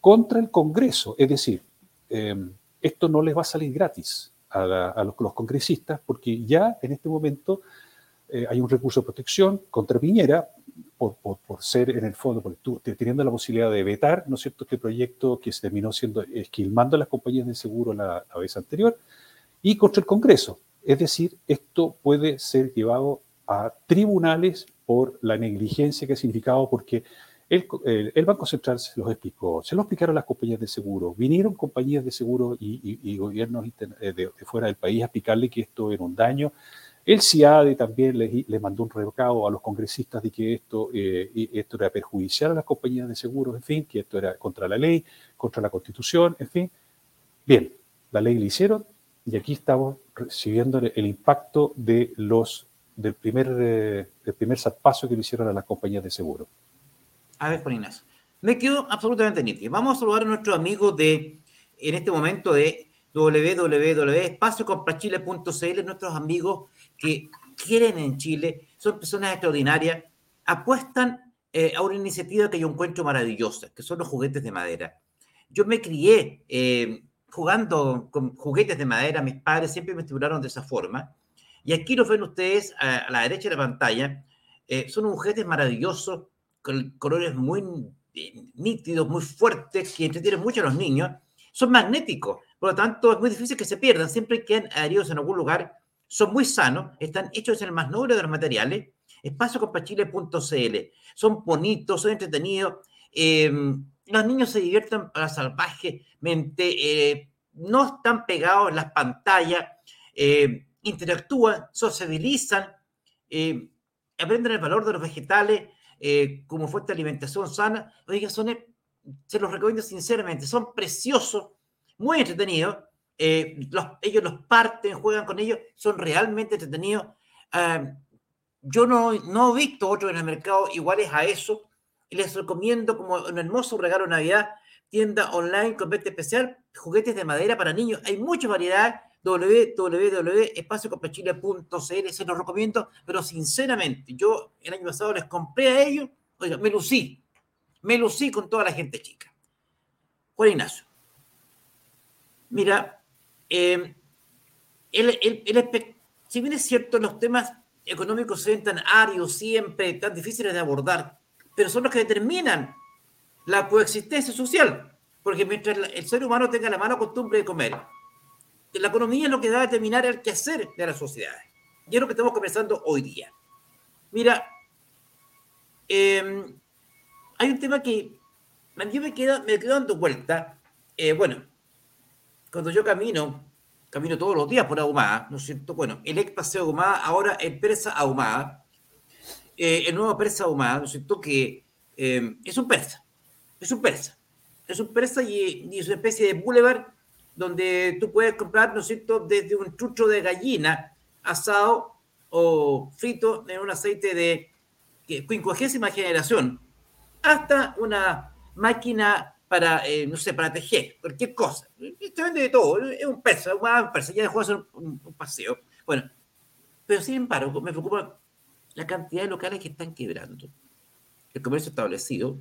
contra el Congreso. Es decir, em, esto no les va a salir gratis a, los, congresistas porque ya en este momento eh, hay un recurso de protección contra Piñera por, ser en el fondo, por, teniendo la posibilidad de vetar, ¿no es cierto?, este proyecto que se terminó siendo esquilmando a las compañías de seguro la, la vez anterior y contra el Congreso. Es decir, esto puede ser llevado a tribunales por la negligencia que ha significado, porque el, Banco Central se los explicó, se lo explicaron las compañías de seguro, vinieron compañías de seguro y, gobiernos eh, de, fuera del país a explicarle que esto era un daño. El CIADE también le, mandó un recado a los congresistas de que esto, eh, esto era perjudicial a las compañías de seguros, en fin, que esto era contra la ley, contra la constitución, en fin. Bien, la ley le hicieron y aquí estamos recibiendo el impacto de los, del primer, eh, primer que le hicieron a las compañías de seguro. A ver, Juan Me quedo absolutamente nítido. Vamos a saludar a nuestros amigos de, en este momento, de www.espaciocomprachile.cl, nuestros amigos que quieren en Chile, son personas extraordinarias, apuestan eh, a una iniciativa que yo encuentro maravillosa, que son los juguetes de madera. Yo me crié eh, jugando con juguetes de madera, mis padres siempre me estimularon de esa forma, y aquí los ven ustedes a, la derecha de la pantalla, eh, son juguetes maravillosos colores muy nítidos, muy fuertes, que entretienen mucho a los niños, son magnéticos. Por lo tanto, es muy difícil que se pierdan. Siempre que quedan adheridos en algún lugar. Son muy sanos, están hechos en el más noble de los materiales. Espaciocompachile.cl. Son bonitos, son entretenidos. Eh, los niños se divierten para salvajemente. Eh, no están pegados en las pantallas. Eh, interactúan, sociabilizan. aprenden el valor de los vegetales eh, como fuente de alimentación sana. Oiga, son, eh, se los recomiendo sinceramente, son preciosos, muy entretenidos. Eh, ellos los parten, juegan con ellos, son realmente entretenidos. Ah, yo no, no he visto otros en el mercado iguales a eso y les recomiendo como un hermoso regalo de Navidad, tienda online con venta especial, juguetes de madera para niños. Hay mucha variedad www.espaciocomprachile.cl, se los recomiendo, pero sinceramente, yo el año pasado les compré a ellos, oiga, me lucí, me lucí con toda la gente chica. Juan Ignacio, mira, eh, si bien es cierto, los temas económicos se ven tan áridos siempre, tan difíciles de abordar, pero son los que determinan la coexistencia social, porque mientras el ser humano tenga la mala costumbre de comer, la economía es lo que va a determinar el quehacer de las sociedades. Y es lo que estamos conversando hoy día. Mira, em, hay un tema que yo me quedo, me quedo dando vuelta. Eh, bueno, cuando yo camino, camino todos los días por Ahumada, ¿no es cierto? Bueno, el ex paseo Ahumada, ahora el persa Ahumada, eh, el nuevo persa Ahumada, ¿no es cierto? Que em, es un persa, es un persa, es un persa y, y es una especie de boulevard donde tú puedes comprar, ¿no es cierto?, desde un chucho de gallina asado o frito en un aceite de quincuagésima generación, hasta una máquina para, eh, no sé, para tejer, cualquier cosa. Te vende de todo, es un persa, un ya dejó de hacer un, paseo. Bueno, pero sin embargo, me preocupa la cantidad de locales que están quebrando. El comercio establecido,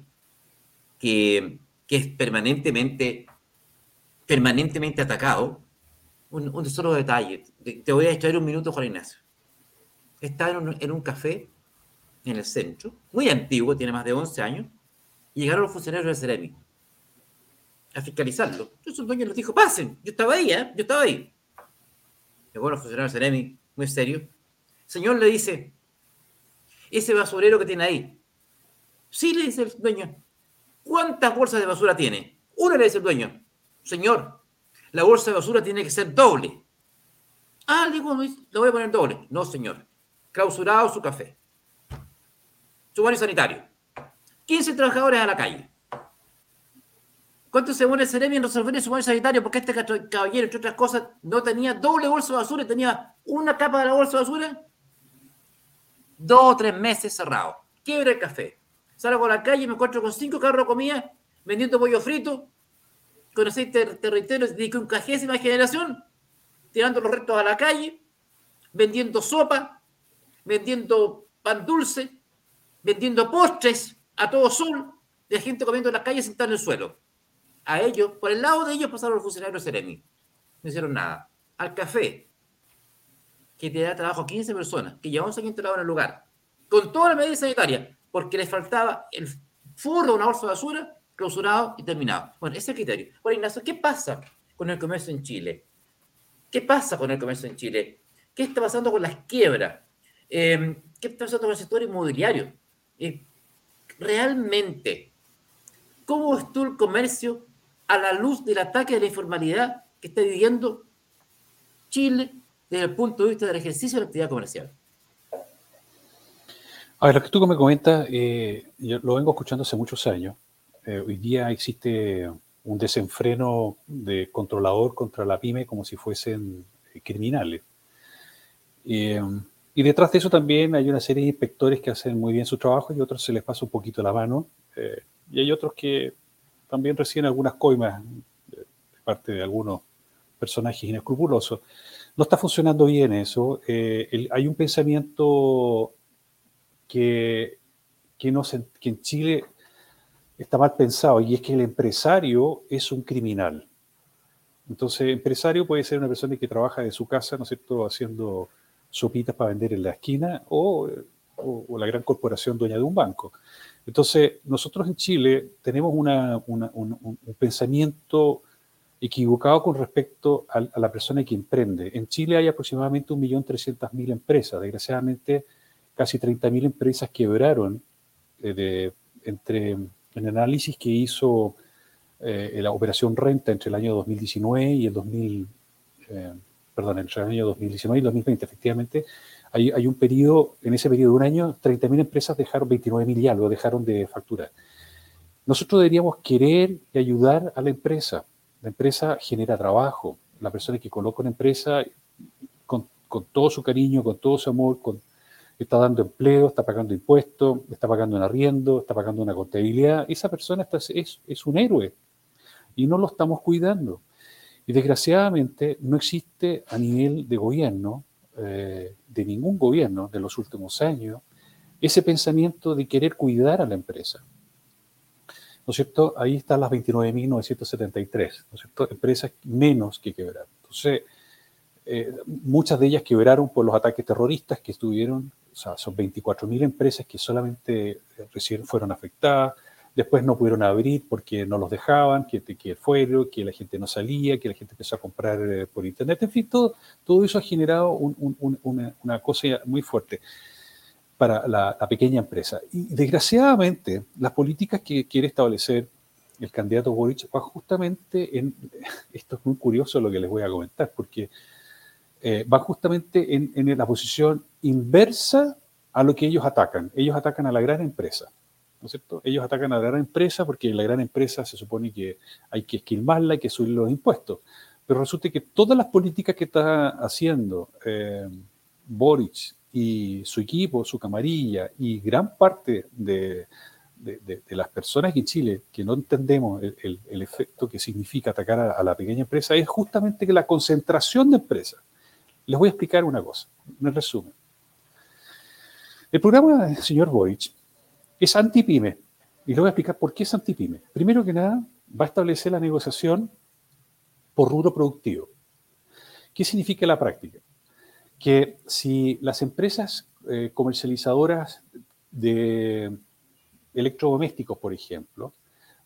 que, que es permanentemente permanentemente atacado, un, un solo detalle. Te voy a extraer un minuto, Juan Ignacio. Estaba en un, café en el centro, muy antiguo, tiene más de 11 años, y llegaron los funcionarios del Ceremi a fiscalizarlo. Entonces el dueño les dijo, pasen, yo estaba ahí, ¿eh? yo estaba ahí. Llegó los funcionarios Ceremi, muy serio. El señor le dice, ese basurero que tiene ahí. Sí, le dice el dueño. ¿Cuántas bolsas de basura tiene? Una le dice el dueño. Señor, la bolsa de basura tiene que ser doble. Ah, le digo, lo voy a poner doble. No, señor. Clausurado su café. Su baño sanitario. 15 trabajadores a la calle. ¿Cuánto se muere el Ceremi en resolver su baño sanitario? Porque este caballero, entre otras cosas, no tenía doble bolsa de basura, tenía una capa de la bolsa de basura. Dos o tres meses cerrado. Quiebra el café. Salgo a la calle me encuentro con cinco carros de comida vendiendo pollo frito, con aceite territorio de quincuagésima generación, tirando los restos a la calle, vendiendo sopa, vendiendo pan dulce, vendiendo postres a todo sol, de gente comiendo en las calles sentada en el suelo. A ellos, por el lado de ellos pasaron los funcionarios Seremi. No hicieron nada. Al café, que te da trabajo a 15 personas, que lleva 11 años en el lugar, con toda la medida sanitaria, porque les faltaba el forro de una bolsa de basura, clausurado y terminado. Bueno, ese es el criterio. Bueno, Ignacio, ¿qué pasa con el comercio en Chile? ¿Qué pasa con el comercio en Chile? ¿Qué está pasando con las quiebras? Eh, ¿Qué está pasando con el sector inmobiliario? Eh, realmente, ¿cómo tú el comercio a la luz del ataque de la informalidad que está viviendo Chile desde el punto de vista del ejercicio de la actividad comercial? A ver, lo que tú me comentas, eh, yo lo vengo escuchando hace muchos años. Eh, hoy día existe un desenfreno de controlador contra la pyme como si fuesen criminales. Y detrás de eso también hay una serie de inspectores que hacen muy bien su trabajo y otros se les pasa un poquito la mano. Eh, y hay otros que también reciben algunas coimas de parte de algunos personajes inescrupulosos. No está funcionando bien eso. Eh, hay un pensamiento que, que, en Chile está mal pensado y es que el empresario es un criminal. Entonces, empresario puede ser una persona que trabaja de su casa, ¿no es cierto?, haciendo sopitas para vender en la esquina o, la gran corporación dueña de un banco. Entonces, nosotros en Chile tenemos un, pensamiento equivocado con respecto a, la persona que emprende. En Chile hay aproximadamente 1.300.000 empresas. Desgraciadamente, casi 30.000 empresas quebraron eh, entre, en el análisis que hizo eh, la operación Renta entre el año 2019 y el 2000 perdón, entre el año 2019 y 2020, efectivamente, hay, un periodo, en ese periodo de un año, 30.000 empresas dejaron 29.000 y algo, dejaron de facturar. Nosotros deberíamos querer y ayudar a la empresa. La empresa genera trabajo. La persona que coloca una empresa con, todo su cariño, con todo su amor, está dando empleo, está pagando impuestos, está pagando un arriendo, está pagando una contabilidad. Esa persona está, es, es un héroe y no lo estamos cuidando. Y desgraciadamente no existe a nivel de gobierno, eh, de ningún gobierno de los últimos años, ese pensamiento de querer cuidar a la empresa. ¿No es cierto? Ahí están las 29.973, ¿no es cierto? Empresas menos que quebrar. Entonces, eh, muchas de ellas quebraron por los ataques terroristas que estuvieron, o sea, son 24.000 empresas que solamente eh, recién fueron afectadas, Después no pudieron abrir porque no los dejaban, que, que fueron, que la gente no salía, que la gente empezó a comprar eh, por internet. En fin, todo, todo eso ha generado una, cosa muy fuerte para la, pequeña empresa. Y desgraciadamente, las políticas que quiere establecer el candidato Boric va justamente en, esto es muy curioso lo que les voy a comentar, porque eh, va justamente en, en la posición inversa a lo que ellos atacan. Ellos atacan a la gran empresa. ¿No es cierto? Ellos atacan a la gran empresa porque la gran empresa se supone que hay que esquilmarla, hay que subir los impuestos. Pero resulta que todas las políticas que está haciendo eh, Boric y su equipo, su camarilla y gran parte de, las personas en Chile que no entendemos el, efecto que significa atacar a, a, la pequeña empresa es justamente que la concentración de empresas. Les voy a explicar una cosa, en resumen. El programa del señor Boric es antipyme. Y le voy a explicar por qué es antipyme. Primero que nada, va a establecer la negociación por rubro productivo. ¿Qué significa la práctica? Que si las empresas eh, comercializadoras de electrodomésticos, por ejemplo,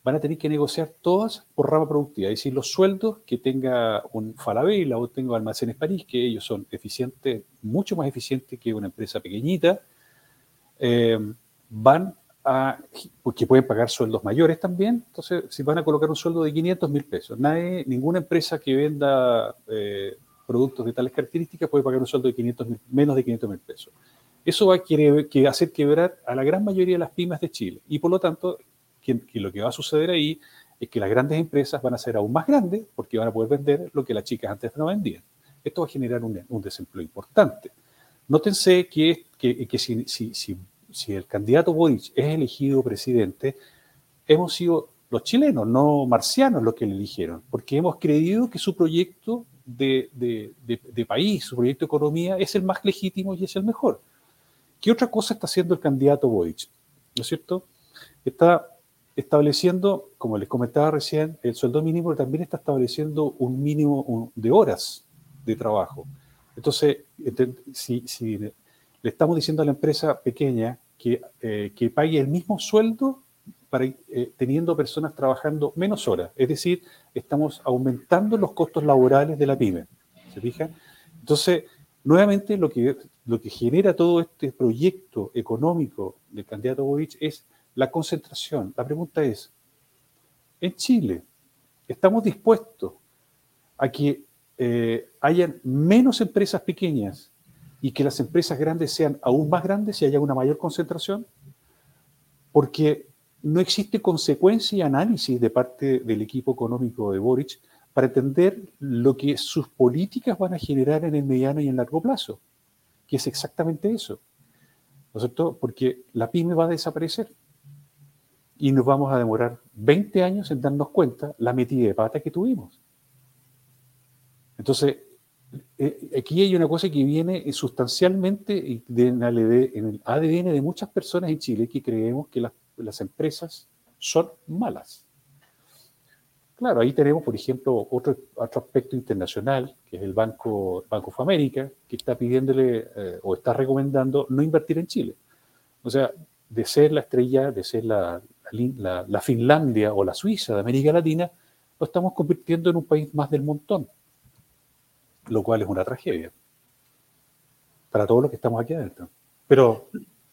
van a tener que negociar todas por rama productiva, es decir, los sueldos que tenga un Falabella o tenga Almacenes París, que ellos son eficientes, mucho más eficientes que una empresa pequeñita, eh, van porque pueden pagar sueldos mayores también, entonces si van a colocar un sueldo de 500 mil pesos, nadie, ninguna empresa que venda eh, productos de tales características puede pagar un sueldo de 500 menos de 500 mil pesos. Eso va a hacer quebrar a la gran mayoría de las pymes de Chile y por lo tanto lo que va a suceder ahí es que las grandes empresas van a ser aún más grandes porque van a poder vender lo que las chicas antes no vendían. Esto va a generar un, desempleo importante. Nótense que, que, que si, el candidato Boric es elegido presidente, hemos sido los chilenos, no marcianos, los que le eligieron, porque hemos creído que su proyecto de, país, su proyecto de economía es el más legítimo y es el mejor. ¿Qué otra cosa está haciendo el candidato Boric? ¿No es cierto? Está estableciendo, como les comentaba recién, el sueldo mínimo, pero también está estableciendo un mínimo de horas de trabajo. Entonces, si, le estamos diciendo a la empresa pequeña que, eh, que pague el mismo sueldo para, eh, teniendo personas trabajando menos horas, es decir, estamos aumentando los costos laborales de la pyme. ¿Se fija? Entonces, nuevamente lo que, lo que genera todo este proyecto económico del candidato Boric es la concentración. La pregunta es, en Chile, ¿estamos dispuestos a que eh, hayan menos empresas pequeñas y que las empresas grandes sean aún más grandes y haya una mayor concentración? Porque no existe consecuencia y análisis de parte del equipo económico de Boric para entender lo que sus políticas van a generar en el mediano y en largo plazo, que es exactamente eso. ¿No es cierto? Porque la pyme va a desaparecer y nos vamos a demorar 20 años en darnos cuenta la metida de pata que tuvimos. Entonces, eh, aquí hay una cosa que viene sustancialmente en el ADN de muchas personas en Chile que creemos que las, empresas son malas. Claro, ahí tenemos, por ejemplo, otro, otro aspecto internacional, que es el Banco, Banco of America, que está pidiéndole eh, o está recomendando no invertir en Chile. O sea, de ser la estrella, de ser la, la, Finlandia o la Suiza de América Latina, lo estamos convirtiendo en un país más del montón, lo cual es una tragedia para todos los que estamos aquí adentro. Pero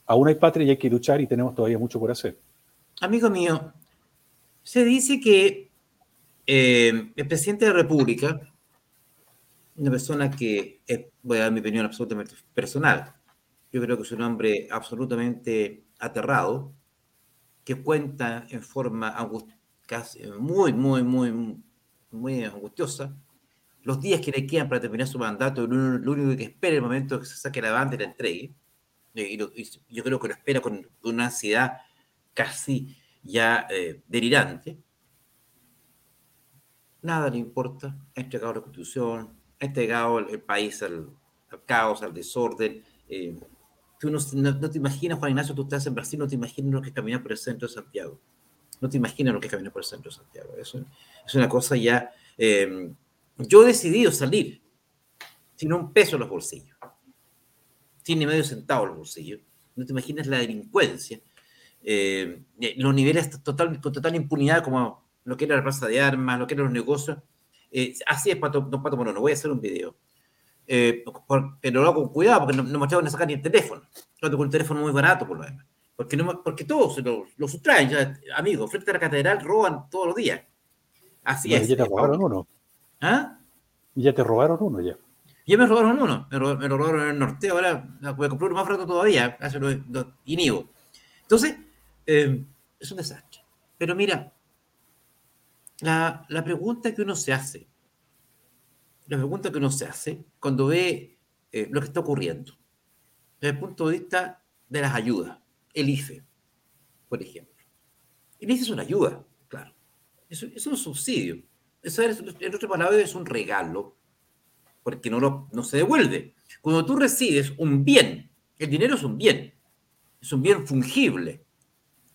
aún hay patria y hay que luchar y tenemos todavía mucho por hacer. Amigo mío, se dice que eh, el presidente de la República, una persona que, voy a dar mi opinión absolutamente personal, yo creo que es un hombre absolutamente aterrado, que cuenta en forma muy, muy, muy, muy angustiosa los días que le quedan para terminar su mandato, lo, único que espera es el momento que se saque la banda y la entregue. Y, yo creo que lo espera con una ansiedad casi ya eh, delirante. Nada le importa, ha entregado la constitución, ha entregado el, país al, caos, al desorden. Eh, Tú no, te imaginas, Juan Ignacio, tú estás en Brasil, no te imaginas lo que es por el centro de Santiago. No te imaginas lo que es caminar por el centro de Santiago. Eso es una cosa ya... yo he decidido salir sin un peso en los bolsillos, sin ni medio centavo en los bolsillos. No te imaginas la delincuencia, em, eh, los niveles total, con total impunidad como lo que era la plaza de armas, lo que eran los negocios. Eh, así es, Pato, don Pato no voy a hacer un video eh, pero lo hago con cuidado porque no, no me a sacar ni el teléfono. Lo con un teléfono muy barato, por lo demás. Porque, no, porque todos lo, lo sustraen, ya, amigos. Frente a la catedral roban todos los días. Así es. ¿Ya te robaron uno? ¿Ah? ¿Ya te robaron uno ya? Ya me robaron uno. Me, me lo robaron en el norte. Ahora voy a comprar uno más barato todavía. Hace lo, inhibo. Entonces, eh, es un desastre. Pero mira, la, la pregunta que uno se hace la pregunta que uno se hace cuando ve eh, lo que está ocurriendo, desde el punto de vista de las ayudas, el IFE, por ejemplo. El IFE es una ayuda, claro. Es, es un subsidio. Eso es, en otras palabras, es un regalo, porque no, lo, no se devuelve. Cuando tú recibes un bien, el dinero es un bien, es un bien fungible,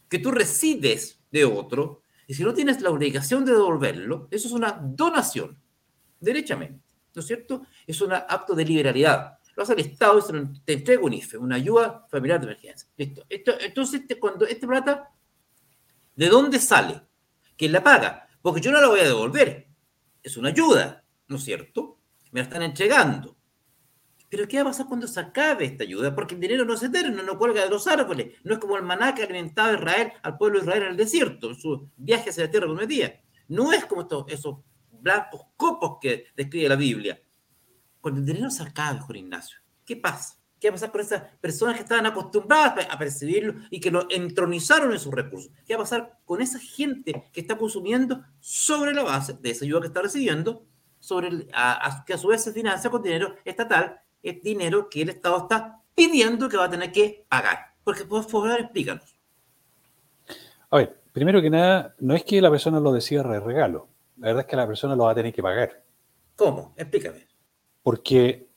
que tú recibes de otro, y si no tienes la obligación de devolverlo, eso es una donación derechamente, ¿no es cierto? Es un acto de liberalidad. lo hace el Estado y te entrega un IFE, una ayuda familiar de emergencia. Esto, entonces, este, cuando este plata, ¿de dónde sale? ¿Quién la paga? Porque yo no la voy a devolver. Es una ayuda, ¿no es cierto? Me la están entregando. Pero ¿qué va a pasar cuando se acabe esta ayuda? Porque el dinero no se eterno, no cuelga de los árboles. No es como el maná que alimentaba Israel, al pueblo de Israel en el desierto, en su viaje hacia la tierra prometida. No es como estos, esos blancos copos que describe la Biblia. Cuando el dinero se acabe, Juan Ignacio, ¿qué pasa? ¿Qué va a pasar con esas personas que estaban acostumbradas a percibirlo y que lo entronizaron en sus recursos? ¿Qué va a pasar con esa gente que está consumiendo sobre la base de esa ayuda que está recibiendo, sobre que a su vez se financia con dinero estatal es dinero que el Estado está pidiendo que va a tener que pagar. Porque, por favor, explícanos. A ver, primero que nada, no es que la persona lo decida de regalo. La verdad es que la persona lo va a tener que pagar. ¿Cómo? Explícame. Porque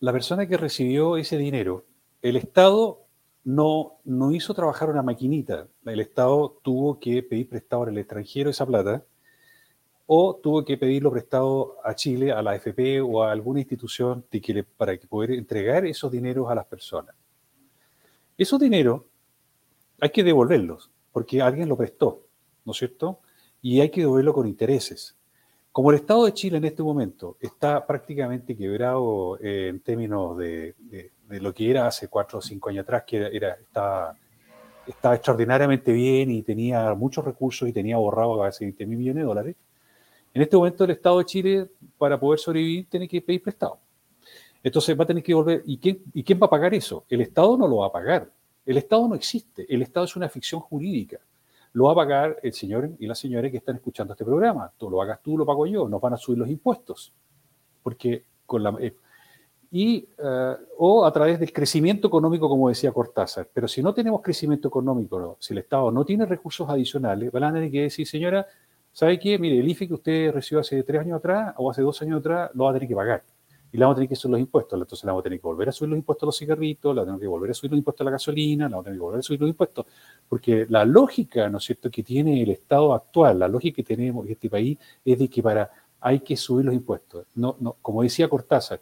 la persona que recibió ese dinero, el Estado no, no hizo trabajar una maquinita. El Estado tuvo que pedir prestado al extranjero esa plata o tuvo que pedirlo prestado a Chile, a la AFP o a alguna institución que para que poder entregar esos dineros a las personas. Esos dineros hay que devolverlos, porque alguien lo prestó, ¿no es cierto? Y hay que devolverlo con intereses. Como el Estado de Chile en este momento está prácticamente quebrado eh, en términos de, lo que era hace cuatro o cinco años atrás, que era, estaba, estaba extraordinariamente bien y tenía muchos recursos y tenía ahorrado casi 20 mil millones de dólares, en este momento el Estado de Chile, para poder sobrevivir, tiene que pedir prestado. Entonces va a tener que volver. ¿Y quién, ¿Y quién va a pagar eso? El Estado no lo va a pagar. El Estado no existe. El Estado es una ficción jurídica. Lo va a pagar el señor y la señora que están escuchando este programa. Tú lo hagas tú, lo pago yo. Nos van a subir los impuestos. Porque con la. Eh, y, eh, o a través del crecimiento económico, como decía Cortázar. Pero si no tenemos crecimiento económico, si el Estado no tiene recursos adicionales, van a tener que decir, señora, ¿Sabe qué? Mire, el IFE que usted recibió hace tres años atrás o hace dos años atrás lo va a tener que pagar. Y le vamos a tener que subir los impuestos. Entonces le vamos a tener que volver a subir los impuestos a los cigarritos, le vamos a tener que volver a subir los impuestos a la gasolina, le vamos a tener que volver a subir los impuestos. Porque la lógica, ¿no es cierto?, que tiene el Estado actual, la lógica que tenemos en este país es de que para hay que subir los impuestos. No, no, como decía Cortázar,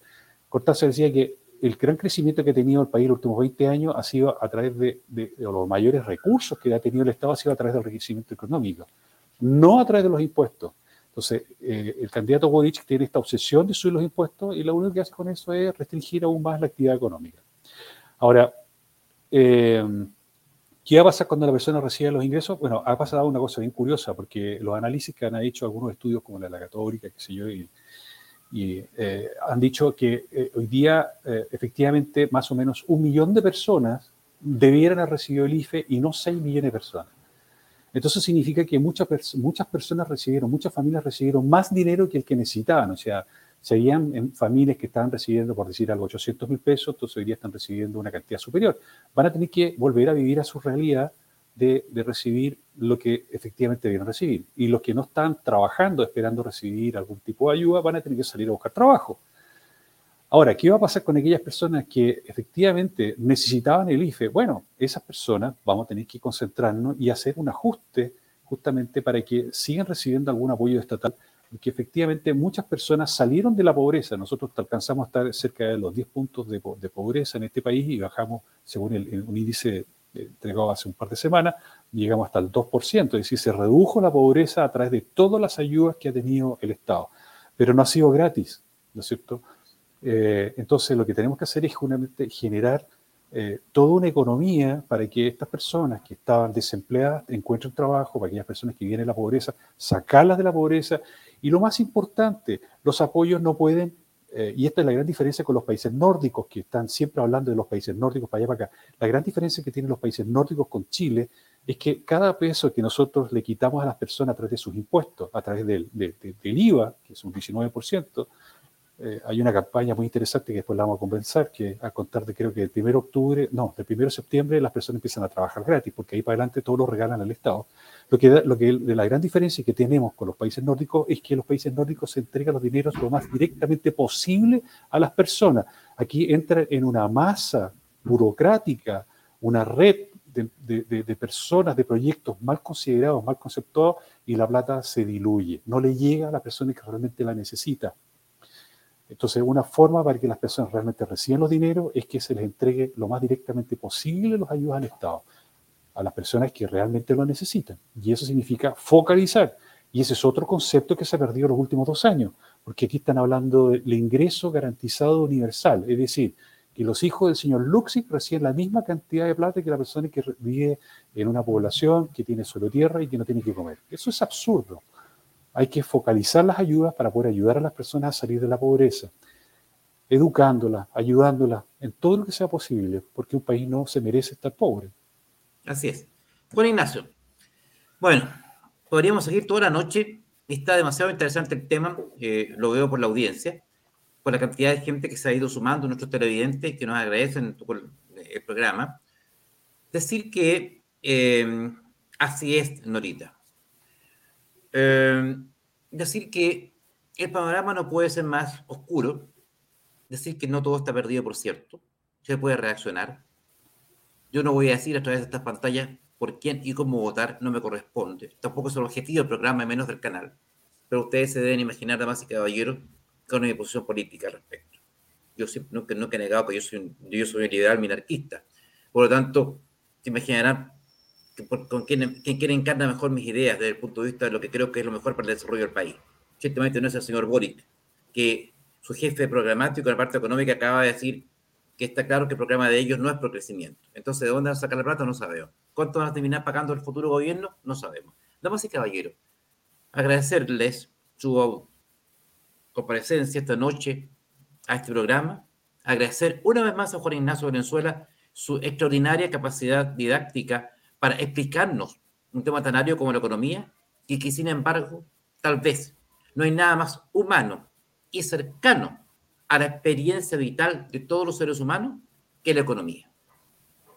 Cortázar decía que el gran crecimiento que ha tenido el país en los últimos 20 años ha sido a través de, de, de los mayores recursos que ha tenido el Estado, ha sido a través del crecimiento económico no a través de los impuestos. Entonces, eh, el candidato Boric tiene esta obsesión de subir los impuestos y lo único que hace con eso es restringir aún más la actividad económica. Ahora, eh, ¿qué va a pasar cuando la persona reciba los ingresos? Bueno, ha pasado una cosa bien curiosa, porque los análisis que han hecho algunos estudios como la la Católica, qué sé yo, y, eh, han dicho que hoy día efectivamente más o menos un millón de personas debieran haber recibido el IFE y no seis millones de personas. Entonces significa que muchas, muchas personas recibieron, muchas familias recibieron más dinero que el que necesitaban. O sea, seguían en familias que estaban recibiendo, por decir algo, 800 mil pesos, entonces hoy día están recibiendo una cantidad superior. Van a tener que volver a vivir a su realidad de, de, recibir lo que efectivamente deben recibir. Y los que no están trabajando, esperando recibir algún tipo de ayuda, van a tener que salir a buscar trabajo. Ahora, ¿qué va a pasar con aquellas personas que efectivamente necesitaban el IFE? Bueno, esas personas vamos a tener que concentrarnos y hacer un ajuste justamente para que sigan recibiendo algún apoyo estatal, porque efectivamente muchas personas salieron de la pobreza. Nosotros alcanzamos a estar cerca de los 10 puntos de, pobreza en este país y bajamos, según el, un índice entregado hace un par de semanas, llegamos hasta el 2%, es decir, se redujo la pobreza a través de todas las ayudas que ha tenido el Estado. Pero no ha sido gratis, ¿no es cierto? Eh, entonces, lo que tenemos que hacer es justamente generar eh, toda una economía para que estas personas que estaban desempleadas encuentren trabajo, para aquellas personas que vienen de la pobreza, sacarlas de la pobreza. Y lo más importante, los apoyos no pueden, eh, y esta es la gran diferencia con los países nórdicos, que están siempre hablando de los países nórdicos para allá para acá. La gran diferencia que tienen los países nórdicos con Chile es que cada peso que nosotros le quitamos a las personas a través de sus impuestos, a través del, del IVA, que es un 19%, eh, hay una campaña muy interesante que después la vamos a conversar, que a contar de creo que el 1 de octubre, no, del 1 de septiembre las personas empiezan a trabajar gratis, porque ahí para adelante todo lo regalan al Estado. Lo que, lo que la gran diferencia que tenemos con los países nórdicos es que los países nórdicos se entregan los dineros lo más directamente posible a las personas. Aquí entra en una masa burocrática, una red de, de, de, personas, de proyectos mal considerados, mal conceptuados, y la plata se diluye. No le llega a la persona que realmente la necesita. Entonces, una forma para que las personas realmente reciban los dineros es que se les entregue lo más directamente posible los ayudas al Estado a las personas que realmente lo necesitan. Y eso significa focalizar. Y ese es otro concepto que se ha perdido en los últimos dos años, porque aquí están hablando del ingreso garantizado universal, es decir, que los hijos del señor Luxic reciben la misma cantidad de plata que la persona que vive en una población que tiene solo tierra y que no tiene que comer. Eso es absurdo. Hay que focalizar las ayudas para poder ayudar a las personas a salir de la pobreza, educándolas, ayudándolas en todo lo que sea posible, porque un país no se merece estar pobre. Así es. Juan Ignacio. Bueno, podríamos seguir toda la noche. Está demasiado interesante el tema, eh, lo veo por la audiencia, por la cantidad de gente que se ha ido sumando, nuestros televidentes que nos agradecen el programa. Decir que eh, así es, Norita. Eh, decir que el panorama no puede ser más oscuro, decir que no todo está perdido, por cierto, se puede reaccionar. Yo no voy a decir a través de estas pantallas por quién y cómo votar, no me corresponde. Tampoco es el objetivo del programa, menos del canal. Pero ustedes se deben imaginar, damas y caballeros, con mi posición política al respecto. Yo siempre, nunca, nunca he negado que yo soy, yo soy un liberal minarquista. Por lo tanto, se imaginarán con quién, quién, encarna mejor mis ideas desde el punto de vista de lo que creo que es lo mejor para el desarrollo del país. Ciertamente no es el señor Boric, que su jefe programático en la parte económica acaba de decir que está claro que el programa de ellos no es pro crecimiento. Entonces, ¿de dónde van a sacar la plata? No sabemos. ¿Cuánto van a terminar pagando el futuro gobierno? No sabemos. Damas y caballeros, agradecerles su comparecencia esta noche a este programa, agradecer una vez más a Juan Ignacio Valenzuela su extraordinaria capacidad didáctica para explicarnos un tema tan árido como la economía y que sin embargo tal vez no hay nada más humano y cercano a la experiencia vital de todos los seres humanos que la economía.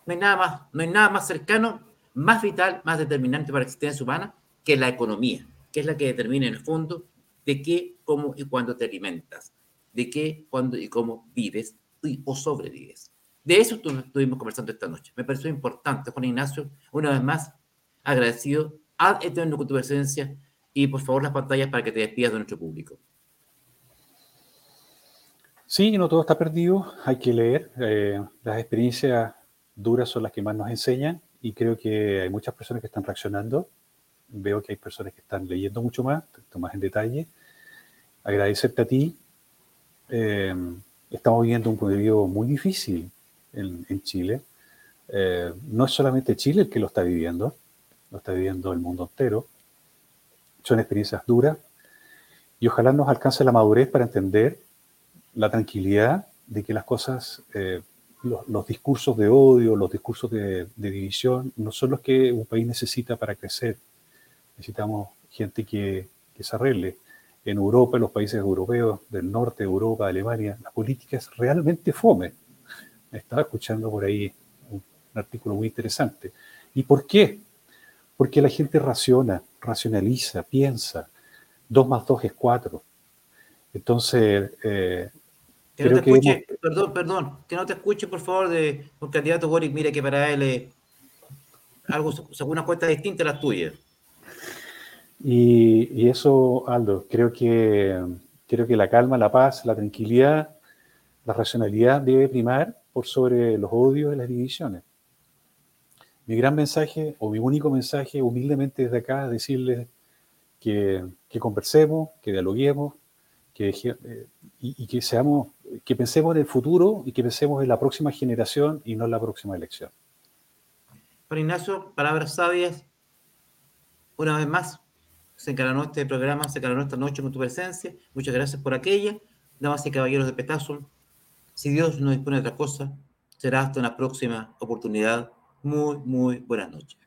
No hay nada más, no hay nada más cercano, más vital, más determinante para la existencia humana que la economía, que es la que determina en el fondo de qué, cómo y cuándo te alimentas, de qué, cuándo y cómo vives o sobrevives. De eso estuvimos conversando esta noche. Me pareció importante, Juan Ignacio, una vez más, agradecido a eterno con tu presencia y por favor las pantallas para que te despidas de nuestro público. Sí, no todo está perdido, hay que leer. Eh, las experiencias duras son las que más nos enseñan y creo que hay muchas personas que están reaccionando. Veo que hay personas que están leyendo mucho más, más en detalle. Agradecerte a ti. Eh, estamos viviendo un periodo muy difícil en, Chile. Eh, no es solamente Chile el que lo está viviendo, lo está viviendo el mundo entero. Son experiencias duras y ojalá nos alcance la madurez para entender la tranquilidad de que las cosas, eh, los, discursos de odio, los discursos de, división, no son los que un país necesita para crecer. Necesitamos gente que, que se arregle. En Europa, en los países europeos, del norte de Europa, Alemania, la política es realmente fome estaba escuchando por ahí un, artículo muy interesante. ¿Y por qué? Porque la gente raciona, racionaliza, piensa. Dos más dos es cuatro. Entonces, eh, que no te escuche, perdón, perdón, que no te escuche, por favor, de un candidato Boric, mire que para él es algo, según una cuenta distinta a las tuyas. Y, y, eso, Aldo, creo que, creo que la calma, la paz, la tranquilidad, la racionalidad debe primar por sobre los odios y las divisiones. Mi gran mensaje, o mi único mensaje, humildemente desde acá, es decirles que, conversemos, que dialoguemos, que, eh, y, que seamos, que pensemos en el futuro y que pensemos en la próxima generación y no en la próxima elección. Juan Ignacio, palabras sabias. Una vez más, se encaranó este programa, se encaranó esta noche con tu presencia. Muchas gracias por aquella. Damas y caballeros de Petazo, si Dios no dispone de otra cosa, será hasta una próxima oportunidad. Muy, muy buenas noches.